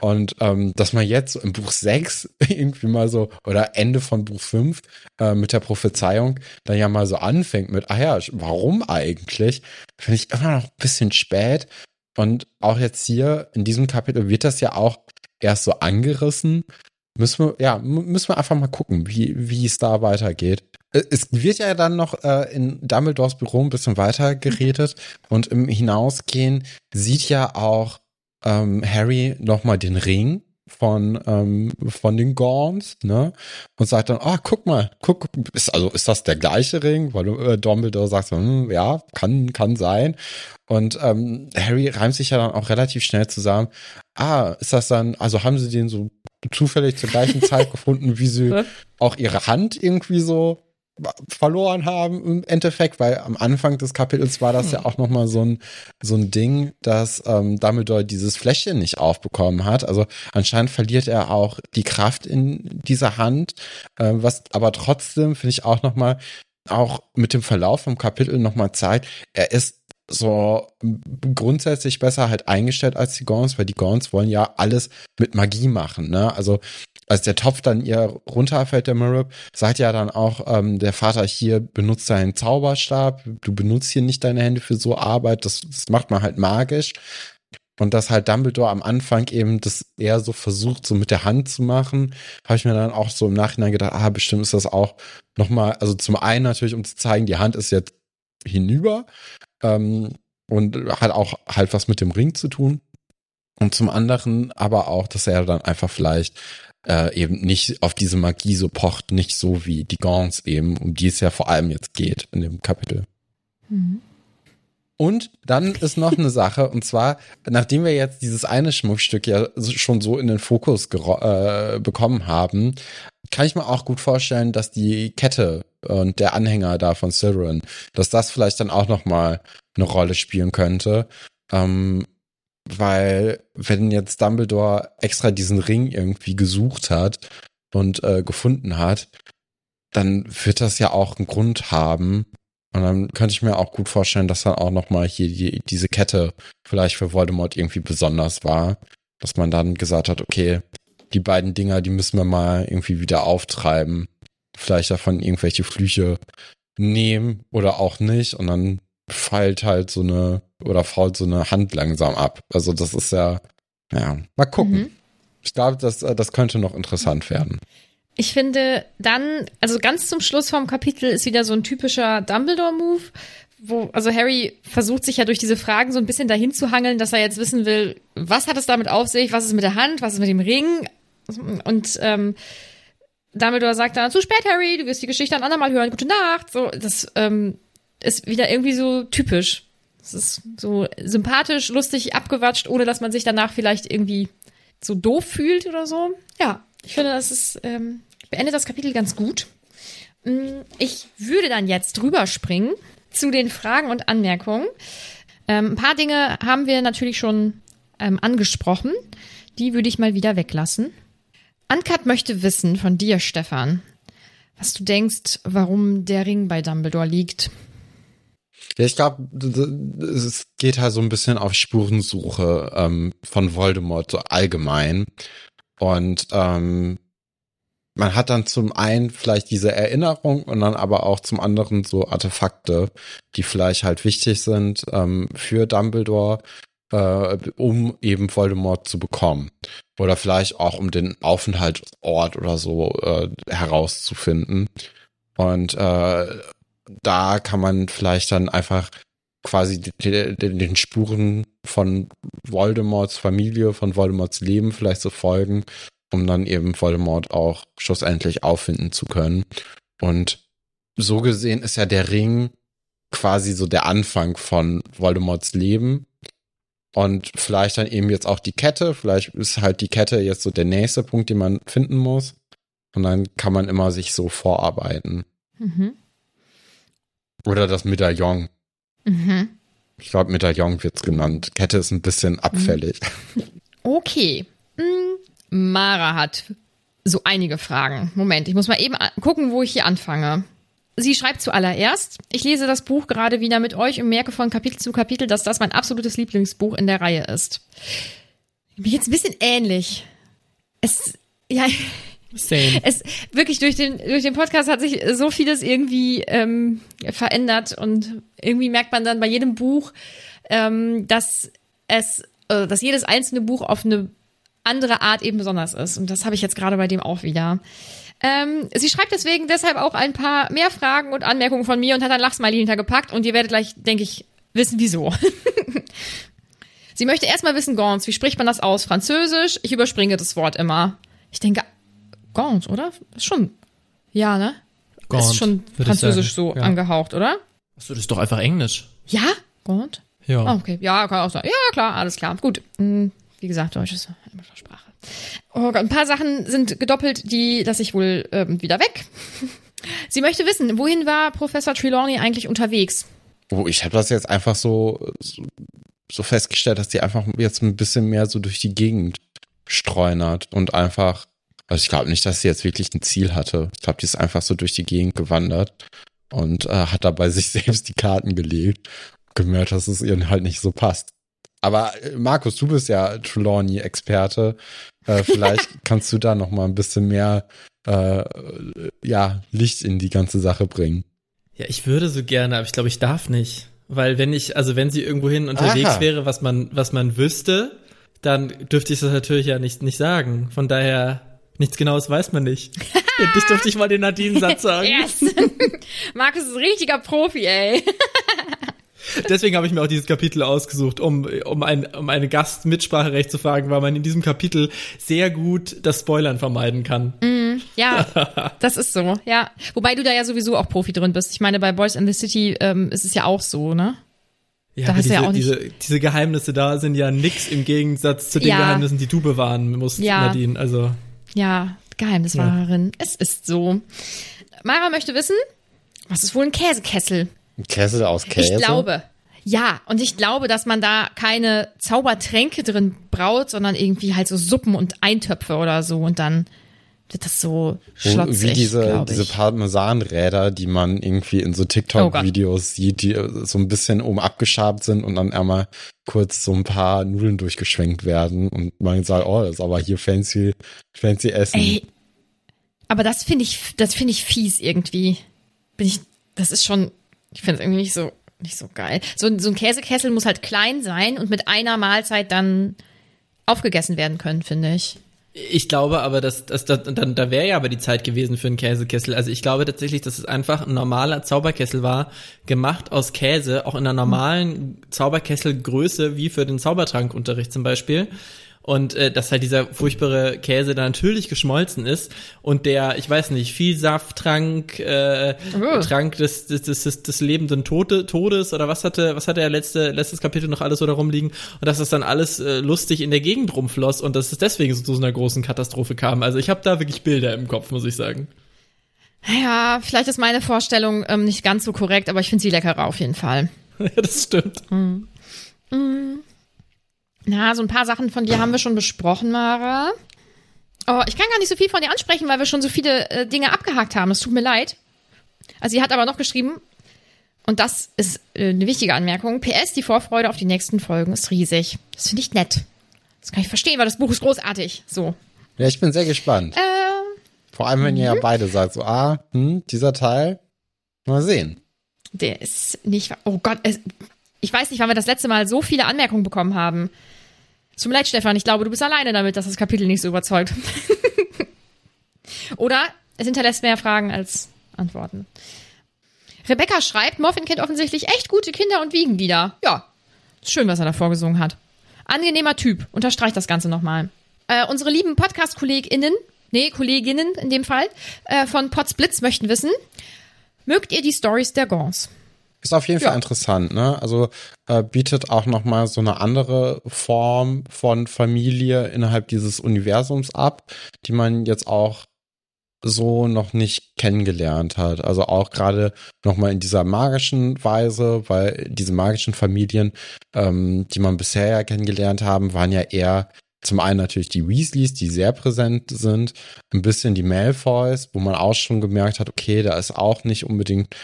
C: Und ähm, dass man jetzt im Buch 6 irgendwie mal so, oder Ende von Buch 5 äh, mit der Prophezeiung dann ja mal so anfängt mit, ah ja, warum eigentlich? Finde ich immer noch ein bisschen spät. Und auch jetzt hier in diesem Kapitel wird das ja auch erst so angerissen. Müssen wir, ja, müssen wir einfach mal gucken, wie, wie es da weitergeht. Äh, es wird ja dann noch äh, in Dumbledores Büro ein bisschen weiter geredet und im Hinausgehen sieht ja auch ähm, Harry nochmal den Ring von ähm, von den Gorns, ne? Und sagt dann, ah, oh, guck mal, guck, ist also ist das der gleiche Ring? Weil äh, Dumbledore sagt so, hm, ja, kann kann sein. Und ähm, Harry reimt sich ja dann auch relativ schnell zusammen. Ah, ist das dann? Also haben sie den so zufällig zur gleichen Zeit gefunden, wie sie auch ihre Hand irgendwie so verloren haben im Endeffekt, weil am Anfang des Kapitels war das hm. ja auch noch mal so ein so ein Ding, dass ähm, Dumbledore dieses Fläschchen nicht aufbekommen hat. Also anscheinend verliert er auch die Kraft in dieser Hand, äh, was aber trotzdem finde ich auch noch mal auch mit dem Verlauf vom Kapitel noch mal zeigt, er ist so grundsätzlich besser halt eingestellt als die Gauns, weil die Gauns wollen ja alles mit Magie machen, ne? Also als der Topf dann ihr runterfällt, der Marib, sagt ja dann auch ähm, der Vater hier, benutzt deinen Zauberstab, du benutzt hier nicht deine Hände für so Arbeit, das, das macht man halt magisch. Und dass halt Dumbledore am Anfang eben das eher so versucht, so mit der Hand zu machen, habe ich mir dann auch so im Nachhinein gedacht, ah, bestimmt ist das auch nochmal, also zum einen natürlich, um zu zeigen, die Hand ist jetzt hinüber ähm, und hat auch halt was mit dem Ring zu tun. Und zum anderen aber auch, dass er dann einfach vielleicht äh, eben nicht auf diese Magie so pocht, nicht so wie die Gauns eben, um die es ja vor allem jetzt geht in dem Kapitel. Mhm. Und dann ist noch eine Sache, und zwar, nachdem wir jetzt dieses eine Schmuckstück ja schon so in den Fokus äh, bekommen haben, kann ich mir auch gut vorstellen, dass die Kette und der Anhänger da von Slytherin, dass das vielleicht dann auch noch mal eine Rolle spielen könnte. Ähm, weil wenn jetzt Dumbledore extra diesen Ring irgendwie gesucht hat und äh, gefunden hat, dann wird das ja auch einen Grund haben. Und dann könnte ich mir auch gut vorstellen, dass dann auch nochmal hier die, diese Kette vielleicht für Voldemort irgendwie besonders war. Dass man dann gesagt hat, okay, die beiden Dinger, die müssen wir mal irgendwie wieder auftreiben. Vielleicht davon irgendwelche Flüche nehmen oder auch nicht. Und dann feilt halt so eine oder fault so eine Hand langsam ab. Also das ist ja, ja, mal gucken. Mhm. Ich glaube, das, äh, das könnte noch interessant werden.
D: Ich finde dann, also ganz zum Schluss vom Kapitel ist wieder so ein typischer Dumbledore-Move, wo, also Harry versucht sich ja durch diese Fragen so ein bisschen dahin zu hangeln, dass er jetzt wissen will, was hat es damit auf sich, was ist mit der Hand, was ist mit dem Ring und ähm, Dumbledore sagt dann, zu spät, Harry, du wirst die Geschichte ein andermal hören, gute Nacht. So, das ähm, ist wieder irgendwie so typisch. Es ist so sympathisch, lustig, abgewatscht, ohne dass man sich danach vielleicht irgendwie so doof fühlt oder so. Ja, ich finde, das ist, ähm, beendet das Kapitel ganz gut. Mm, ich würde dann jetzt drüber springen zu den Fragen und Anmerkungen. Ähm, ein paar Dinge haben wir natürlich schon ähm, angesprochen. Die würde ich mal wieder weglassen. Uncut möchte wissen von dir, Stefan, was du denkst, warum der Ring bei Dumbledore liegt.
C: Ja, ich glaube, es geht halt so ein bisschen auf Spurensuche ähm, von Voldemort so allgemein. Und ähm, man hat dann zum einen vielleicht diese Erinnerung und dann aber auch zum anderen so Artefakte, die vielleicht halt wichtig sind ähm, für Dumbledore, äh, um eben Voldemort zu bekommen. Oder vielleicht auch um den Aufenthaltsort oder so äh, herauszufinden. Und äh, da kann man vielleicht dann einfach quasi den, den Spuren von Voldemorts Familie, von Voldemorts Leben vielleicht so folgen, um dann eben Voldemort auch schlussendlich auffinden zu können. Und so gesehen ist ja der Ring quasi so der Anfang von Voldemorts Leben. Und vielleicht dann eben jetzt auch die Kette. Vielleicht ist halt die Kette jetzt so der nächste Punkt, den man finden muss. Und dann kann man immer sich so vorarbeiten. Mhm. Oder das Medaillon. Mhm. Ich glaube, Medaillon wird's genannt. Kette ist ein bisschen abfällig.
D: Okay. Hm, Mara hat so einige Fragen. Moment, ich muss mal eben gucken, wo ich hier anfange. Sie schreibt zuallererst, ich lese das Buch gerade wieder mit euch und merke von Kapitel zu Kapitel, dass das mein absolutes Lieblingsbuch in der Reihe ist. Mir geht's ein bisschen ähnlich. Es, ja, Same. Es wirklich durch den durch den Podcast hat sich so vieles irgendwie ähm, verändert und irgendwie merkt man dann bei jedem Buch, ähm, dass es, äh, dass jedes einzelne Buch auf eine andere Art eben besonders ist und das habe ich jetzt gerade bei dem auch wieder. Ähm, sie schreibt deswegen deshalb auch ein paar mehr Fragen und Anmerkungen von mir und hat ein Lachsmiley hintergepackt und ihr werdet gleich, denke ich, wissen wieso. sie möchte erstmal wissen, Gons, wie spricht man das aus? Französisch? Ich überspringe das Wort immer. Ich denke Gaunt, oder? Ist schon. Ja, ne? Gaunt, ist schon französisch so ja. angehaucht, oder?
E: Achso, das ist doch einfach Englisch.
D: Ja? Gaunt?
E: Ja.
D: Oh, okay. Ja, kann auch sein. Ja, klar, alles klar. Gut. Hm, wie gesagt, Deutsch ist eine Sprache. Oh Gott, ein paar Sachen sind gedoppelt, die lasse ich wohl ähm, wieder weg. Sie möchte wissen, wohin war Professor Trelawney eigentlich unterwegs?
C: Oh, ich habe das jetzt einfach so, so festgestellt, dass die einfach jetzt ein bisschen mehr so durch die Gegend streunert und einfach also ich glaube nicht, dass sie jetzt wirklich ein Ziel hatte. Ich glaube, die ist einfach so durch die Gegend gewandert und äh, hat dabei sich selbst die Karten gelegt gemerkt, dass es ihr halt nicht so passt. Aber äh, Markus, du bist ja Trelawney-Experte. Äh, vielleicht kannst du da noch mal ein bisschen mehr äh, ja, Licht in die ganze Sache bringen.
E: Ja, ich würde so gerne, aber ich glaube, ich darf nicht. Weil wenn ich, also wenn sie irgendwohin unterwegs Aha. wäre, was man, was man wüsste, dann dürfte ich das natürlich ja nicht, nicht sagen. Von daher, nichts Genaues weiß man nicht. Endlich durfte ich mal den Nadine-Satz sagen. Yes.
D: Markus ist ein richtiger Profi, ey.
E: Deswegen habe ich mir auch dieses Kapitel ausgesucht, um, um, ein, um eine Gastmitspracherecht zu fragen, weil man in diesem Kapitel sehr gut das Spoilern vermeiden kann.
D: Mm, ja, das ist so, ja. Wobei du da ja sowieso auch Profi drin bist. Ich meine, bei Boys in the City ähm, ist es ja auch so, ne?
E: Ja, da hast diese, ja auch nicht diese, diese Geheimnisse da sind ja nix im Gegensatz zu den ja. Geheimnissen, die du bewahren musst, ja. Nadine. Also.
D: Ja, Geheimniswahrerin. Ja. Es ist so. Mara möchte wissen, was ist wohl ein Käsekessel?
C: Ein Kessel aus Käse?
D: Ich glaube. Ja, und ich glaube, dass man da keine Zaubertränke drin braut, sondern irgendwie halt so Suppen und Eintöpfe oder so und dann wird das so schlotzig,
C: Wie diese, diese Parmesanräder, die man irgendwie in so TikTok-Videos oh sieht, die so ein bisschen oben abgeschabt sind und dann einmal kurz so ein paar Nudeln durchgeschwenkt werden und man sagt, oh, das ist aber hier fancy, fancy Essen. Ey,
D: aber das finde ich, das finde ich fies irgendwie. Bin ich, das ist schon, ich finde es irgendwie nicht so, nicht so geil. So, so ein Käsekessel muss halt klein sein und mit einer Mahlzeit dann aufgegessen werden können, finde ich.
E: Ich glaube aber, dass, dass, dass dann da wäre ja aber die Zeit gewesen für einen Käsekessel. Also ich glaube tatsächlich, dass es einfach ein normaler Zauberkessel war, gemacht aus Käse, auch in einer normalen Zauberkesselgröße wie für den Zaubertrankunterricht zum Beispiel und äh, dass halt dieser furchtbare Käse da natürlich geschmolzen ist und der, ich weiß nicht, Vielsafttrank, äh, oh. Trank des, des, des, des lebenden Tote, Todes oder was hatte, was hatte er letzte, letztes Kapitel noch alles so da rumliegen und dass das dann alles äh, lustig in der Gegend rumfloss und dass es deswegen so zu so einer großen Katastrophe kam. Also ich habe da wirklich Bilder im Kopf, muss ich sagen.
D: Ja, vielleicht ist meine Vorstellung ähm, nicht ganz so korrekt, aber ich finde sie leckerer auf jeden Fall.
E: ja, das stimmt. Mm.
D: Mm. Na, so ein paar Sachen von dir haben wir schon besprochen, Mara. Oh, ich kann gar nicht so viel von dir ansprechen, weil wir schon so viele äh, Dinge abgehakt haben. Es tut mir leid. Also sie hat aber noch geschrieben, und das ist äh, eine wichtige Anmerkung. PS, die Vorfreude auf die nächsten Folgen ist riesig. Das finde ich nett. Das kann ich verstehen, weil das Buch ist großartig. So.
C: Ja, ich bin sehr gespannt. Äh, Vor allem, wenn ihr ja mhm. beide sagt, so, ah, hm, dieser Teil, mal sehen.
D: Der ist nicht, oh Gott, es, ich weiß nicht, wann wir das letzte Mal so viele Anmerkungen bekommen haben. Zum Leid, Stefan, ich glaube, du bist alleine damit, dass das Kapitel nicht so überzeugt. Oder es hinterlässt mehr Fragen als Antworten. Rebecca schreibt, Morphin kennt offensichtlich echt gute Kinder- und Wiegenlieder. Ja, schön, was er da vorgesungen hat. Angenehmer Typ, unterstreicht das Ganze nochmal. Äh, unsere lieben Podcast-KollegInnen, nee, Kolleginnen in dem Fall, äh, von Potsblitz möchten wissen, mögt ihr die Stories der Gons?
C: Ist auf jeden ja. Fall interessant, ne? Also äh, bietet auch nochmal so eine andere Form von Familie innerhalb dieses Universums ab, die man jetzt auch so noch nicht kennengelernt hat. Also auch gerade nochmal in dieser magischen Weise, weil diese magischen Familien, ähm, die man bisher ja kennengelernt haben, waren ja eher zum einen natürlich die Weasleys, die sehr präsent sind, ein bisschen die Malfoys, wo man auch schon gemerkt hat, okay, da ist auch nicht unbedingt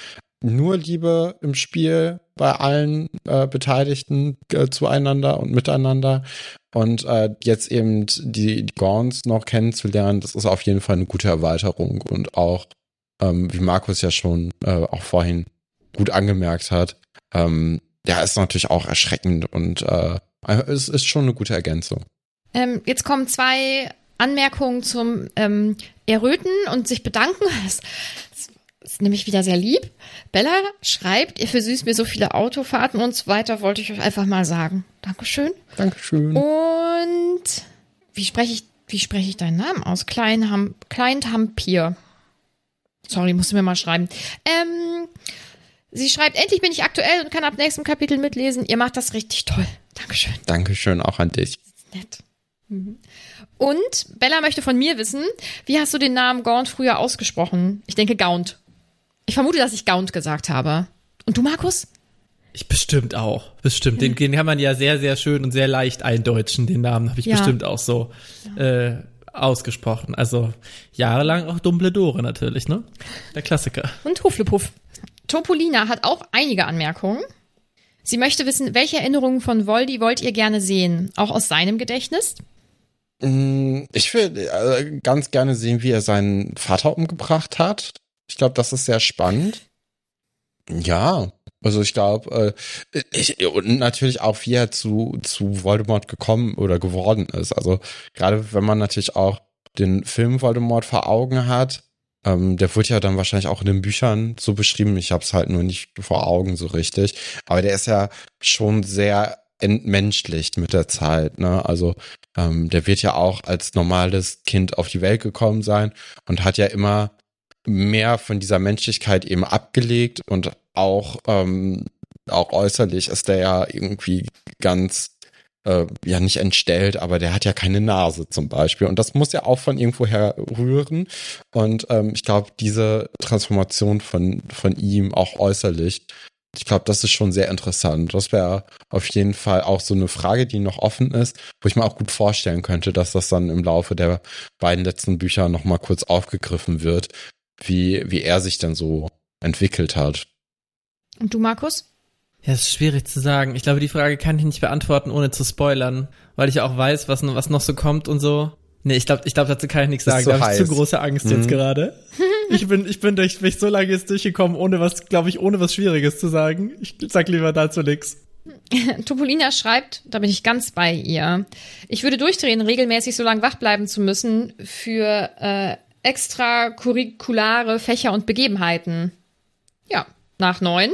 C: nur Liebe im Spiel bei allen äh, Beteiligten äh, zueinander und miteinander. Und äh, jetzt eben die, die Gorns noch kennenzulernen, das ist auf jeden Fall eine gute Erweiterung und auch, ähm, wie Markus ja schon äh, auch vorhin gut angemerkt hat, ähm, ja, ist natürlich auch erschreckend und äh, es ist schon eine gute Ergänzung.
D: Ähm, jetzt kommen zwei Anmerkungen zum ähm, Erröten und sich bedanken. Das, das ist nämlich wieder sehr lieb. Bella schreibt, ihr versüßt mir so viele Autofahrten und so weiter, wollte ich euch einfach mal sagen. Dankeschön.
C: Dankeschön.
D: Und wie spreche ich, wie spreche ich deinen Namen aus? Kleinham, Kleintampier. Sorry, musst du mir mal schreiben. Ähm, sie schreibt, endlich bin ich aktuell und kann ab nächstem Kapitel mitlesen. Ihr macht das richtig toll. Dankeschön.
C: Dankeschön auch an dich.
D: Nett. Mhm. Und Bella möchte von mir wissen, wie hast du den Namen Gaunt früher ausgesprochen? Ich denke Gaunt. Ich vermute, dass ich Gaunt gesagt habe. Und du, Markus?
E: Ich bestimmt auch. Bestimmt. Den, den kann man ja sehr, sehr schön und sehr leicht eindeutschen. Den Namen habe ich ja. bestimmt auch so äh, ausgesprochen. Also jahrelang auch Dumbledore natürlich, ne? Der Klassiker.
D: Und Huflepuff. Topolina hat auch einige Anmerkungen. Sie möchte wissen, welche Erinnerungen von Voldy wollt ihr gerne sehen? Auch aus seinem Gedächtnis?
C: Mm, ich will äh, ganz gerne sehen, wie er seinen Vater umgebracht hat. Ich glaube, das ist sehr spannend. Ja, also ich glaube, äh, ich, und natürlich auch, wie er zu, zu Voldemort gekommen oder geworden ist. Also gerade wenn man natürlich auch den Film Voldemort vor Augen hat, ähm, der wurde ja dann wahrscheinlich auch in den Büchern so beschrieben. Ich habe es halt nur nicht vor Augen so richtig. Aber der ist ja schon sehr entmenschlicht mit der Zeit. Ne? Also ähm, der wird ja auch als normales Kind auf die Welt gekommen sein und hat ja immer mehr von dieser Menschlichkeit eben abgelegt und auch ähm, auch äußerlich ist der ja irgendwie ganz äh, ja nicht entstellt, aber der hat ja keine Nase zum Beispiel. Und das muss ja auch von irgendwoher rühren. Und ähm, ich glaube, diese Transformation von, von ihm auch äußerlich, ich glaube, das ist schon sehr interessant. Das wäre auf jeden Fall auch so eine Frage, die noch offen ist, wo ich mir auch gut vorstellen könnte, dass das dann im Laufe der beiden letzten Bücher nochmal kurz aufgegriffen wird, wie, wie er sich dann so entwickelt hat.
D: Und du, Markus?
E: Ja, ist schwierig zu sagen. Ich glaube, die Frage kann ich nicht beantworten, ohne zu spoilern, weil ich ja auch weiß, was, was noch so kommt und so. Nee, ich glaube, ich glaub, dazu kann ich nichts sagen. Da habe ich zu große Angst mhm. jetzt gerade. Ich bin, ich bin durch, bin so lange jetzt durchgekommen, ohne was, glaube ich, ohne was Schwieriges zu sagen. Ich sag lieber dazu nix.
D: Topolina schreibt, da bin ich ganz bei ihr. Ich würde durchdrehen, regelmäßig so lange wach bleiben zu müssen für äh, extracurriculare Fächer und Begebenheiten. Ja, nach neun.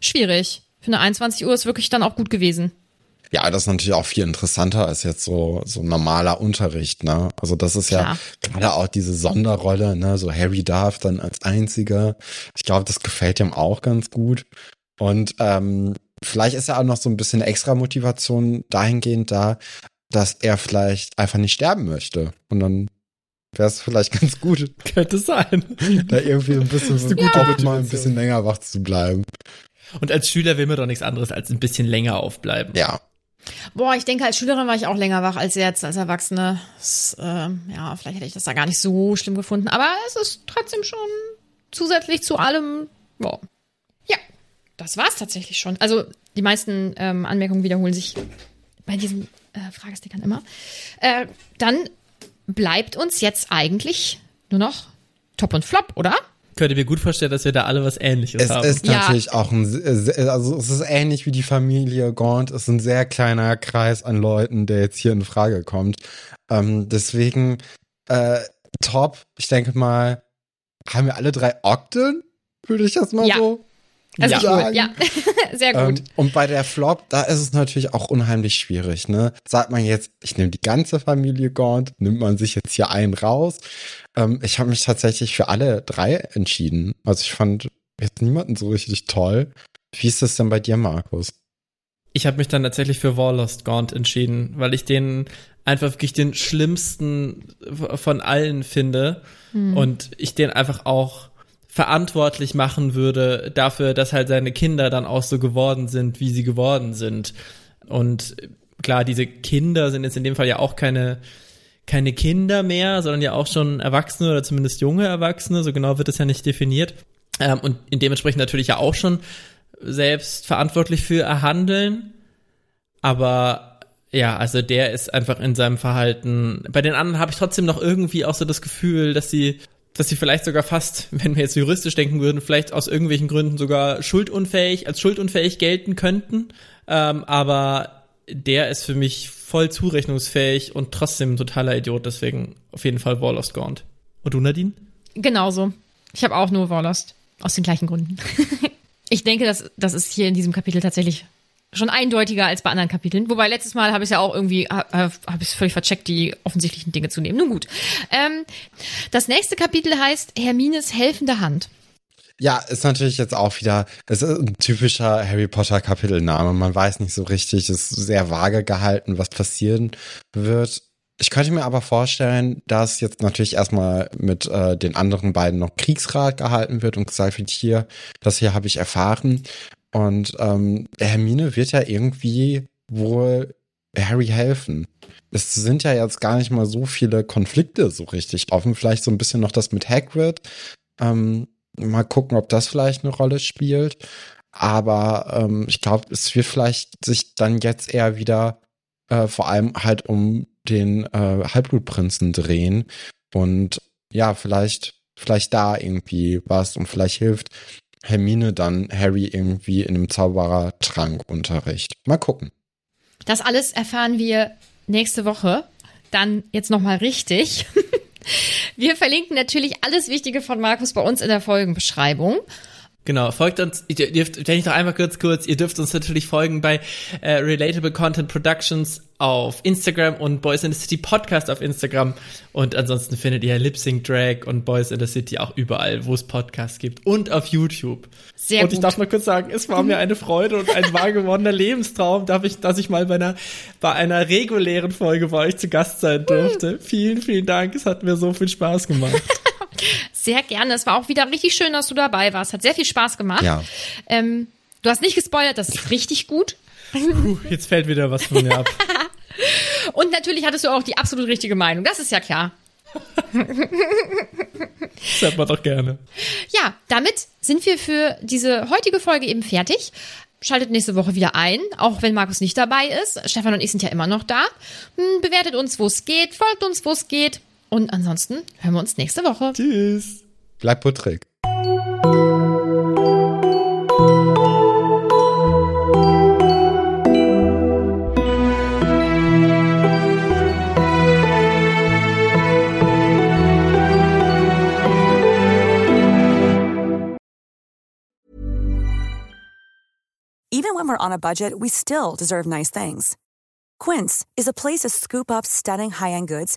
D: Schwierig. Für eine 21 Uhr ist wirklich dann auch gut gewesen.
C: Ja, das ist natürlich auch viel interessanter als jetzt so, so normaler Unterricht, ne? Also das ist Klar. ja gerade auch diese Sonderrolle, ne? So Harry darf dann als einziger. Ich glaube, das gefällt ihm auch ganz gut. Und ähm, vielleicht ist ja auch noch so ein bisschen extra Motivation dahingehend da, dass er vielleicht einfach nicht sterben möchte. Und dann wäre es vielleicht ganz gut.
E: Könnte sein.
C: Da irgendwie ein bisschen so gut ja. mal ein bisschen länger wach zu bleiben.
E: Und als Schüler will man doch nichts anderes als ein bisschen länger aufbleiben.
C: Ja.
D: Boah, ich denke, als Schülerin war ich auch länger wach als jetzt, als Erwachsene. Das, äh, ja, vielleicht hätte ich das da gar nicht so schlimm gefunden, aber es ist trotzdem schon zusätzlich zu allem, boah. Ja, das war's tatsächlich schon. Also, die meisten ähm, Anmerkungen wiederholen sich bei diesen äh, Fragestickern immer. Äh, dann bleibt uns jetzt eigentlich nur noch Top und Flop, oder?
E: könnte mir gut vorstellen, dass wir da alle was Ähnliches
C: es
E: haben.
C: Es ist natürlich auch ein, also es ist ähnlich wie die Familie Gaunt. Es ist ein sehr kleiner Kreis an Leuten, der jetzt hier in Frage kommt. Ähm, deswegen äh, top. Ich denke mal, haben wir alle drei Okten? Würde ich das mal ja. so
D: also ja. ja, sehr gut. Ähm,
C: und bei der Flop, da ist es natürlich auch unheimlich schwierig, ne? Sagt man jetzt, ich nehme die ganze Familie Gaunt, nimmt man sich jetzt hier einen raus. Ähm, ich habe mich tatsächlich für alle drei entschieden. Also ich fand jetzt niemanden so richtig toll. Wie ist das denn bei dir, Markus?
E: Ich habe mich dann tatsächlich für Warlost Gaunt entschieden, weil ich den einfach wirklich den schlimmsten von allen finde hm. und ich den einfach auch verantwortlich machen würde dafür, dass halt seine Kinder dann auch so geworden sind, wie sie geworden sind. Und klar, diese Kinder sind jetzt in dem Fall ja auch keine keine Kinder mehr, sondern ja auch schon Erwachsene oder zumindest junge Erwachsene, so genau wird es ja nicht definiert. Ähm, und dementsprechend natürlich ja auch schon selbst verantwortlich für erhandeln. Aber ja, also der ist einfach in seinem Verhalten. Bei den anderen habe ich trotzdem noch irgendwie auch so das Gefühl, dass sie dass sie vielleicht sogar fast, wenn wir jetzt juristisch denken würden, vielleicht aus irgendwelchen Gründen sogar schuldunfähig, als schuldunfähig gelten könnten. Ähm, aber der ist für mich voll zurechnungsfähig und trotzdem ein totaler Idiot, deswegen auf jeden Fall Warlost Gaunt. Und du, Nadine?
D: Genauso. Ich habe auch nur Warlost. Aus den gleichen Gründen. ich denke, dass das ist hier in diesem Kapitel tatsächlich schon eindeutiger als bei anderen Kapiteln. Wobei letztes Mal habe ich ja auch irgendwie, habe hab ich völlig vercheckt, die offensichtlichen Dinge zu nehmen. Nun gut. Ähm, das nächste Kapitel heißt Hermines helfende Hand.
C: Ja, ist natürlich jetzt auch wieder, es ist ein typischer Harry Potter Kapitelname. Man weiß nicht so richtig, es ist sehr vage gehalten, was passieren wird. Ich könnte mir aber vorstellen, dass jetzt natürlich erstmal mit äh, den anderen beiden noch Kriegsrat gehalten wird und gesagt wird, hier, das hier habe ich erfahren. Und ähm, Hermine wird ja irgendwie wohl Harry helfen. Es sind ja jetzt gar nicht mal so viele Konflikte so richtig offen. Vielleicht so ein bisschen noch das mit Hagrid. Ähm, mal gucken, ob das vielleicht eine Rolle spielt. Aber ähm, ich glaube, es wird vielleicht sich dann jetzt eher wieder äh, vor allem halt um den äh, Halbblutprinzen drehen. Und ja, vielleicht, vielleicht da irgendwie was und vielleicht hilft Hermine dann Harry irgendwie in einem Zauberertrankunterricht. Mal gucken.
D: Das alles erfahren wir nächste Woche. Dann jetzt nochmal richtig. Wir verlinken natürlich alles Wichtige von Markus bei uns in der Folgenbeschreibung.
E: Genau, folgt uns, ihr dürft, wenn ich noch einmal kurz kurz, ihr dürft uns natürlich folgen bei äh, Relatable Content Productions auf Instagram und Boys in the City Podcast auf Instagram. Und ansonsten findet ihr Lip Sync Drag und Boys in the City auch überall, wo es Podcasts gibt und auf YouTube.
D: Sehr
E: und ich darf mal kurz sagen, es war mir eine Freude und ein wahr gewordener Lebenstraum, darf ich, dass ich mal bei einer, bei einer regulären Folge bei euch zu Gast sein durfte. vielen, vielen Dank. Es hat mir so viel Spaß gemacht.
D: Sehr gerne. Es war auch wieder richtig schön, dass du dabei warst. Hat sehr viel Spaß gemacht.
C: Ja.
D: Ähm, du hast nicht gespoilert, das ist richtig gut.
E: Puh, jetzt fällt wieder was von mir ab.
D: Und natürlich hattest du auch die absolut richtige Meinung. Das ist ja klar.
E: Das hört man doch gerne.
D: Ja, damit sind wir für diese heutige Folge eben fertig. Schaltet nächste Woche wieder ein, auch wenn Markus nicht dabei ist. Stefan und ich sind ja immer noch da. Hm, Bewertet uns, wo es geht, folgt uns, wo es geht. Und ansonsten hören wir uns nächste Woche.
E: Tschüss.
C: Bleib puttrig.
F: Even when we're on a budget, we still deserve nice things. Quince is a place to scoop up stunning high-end goods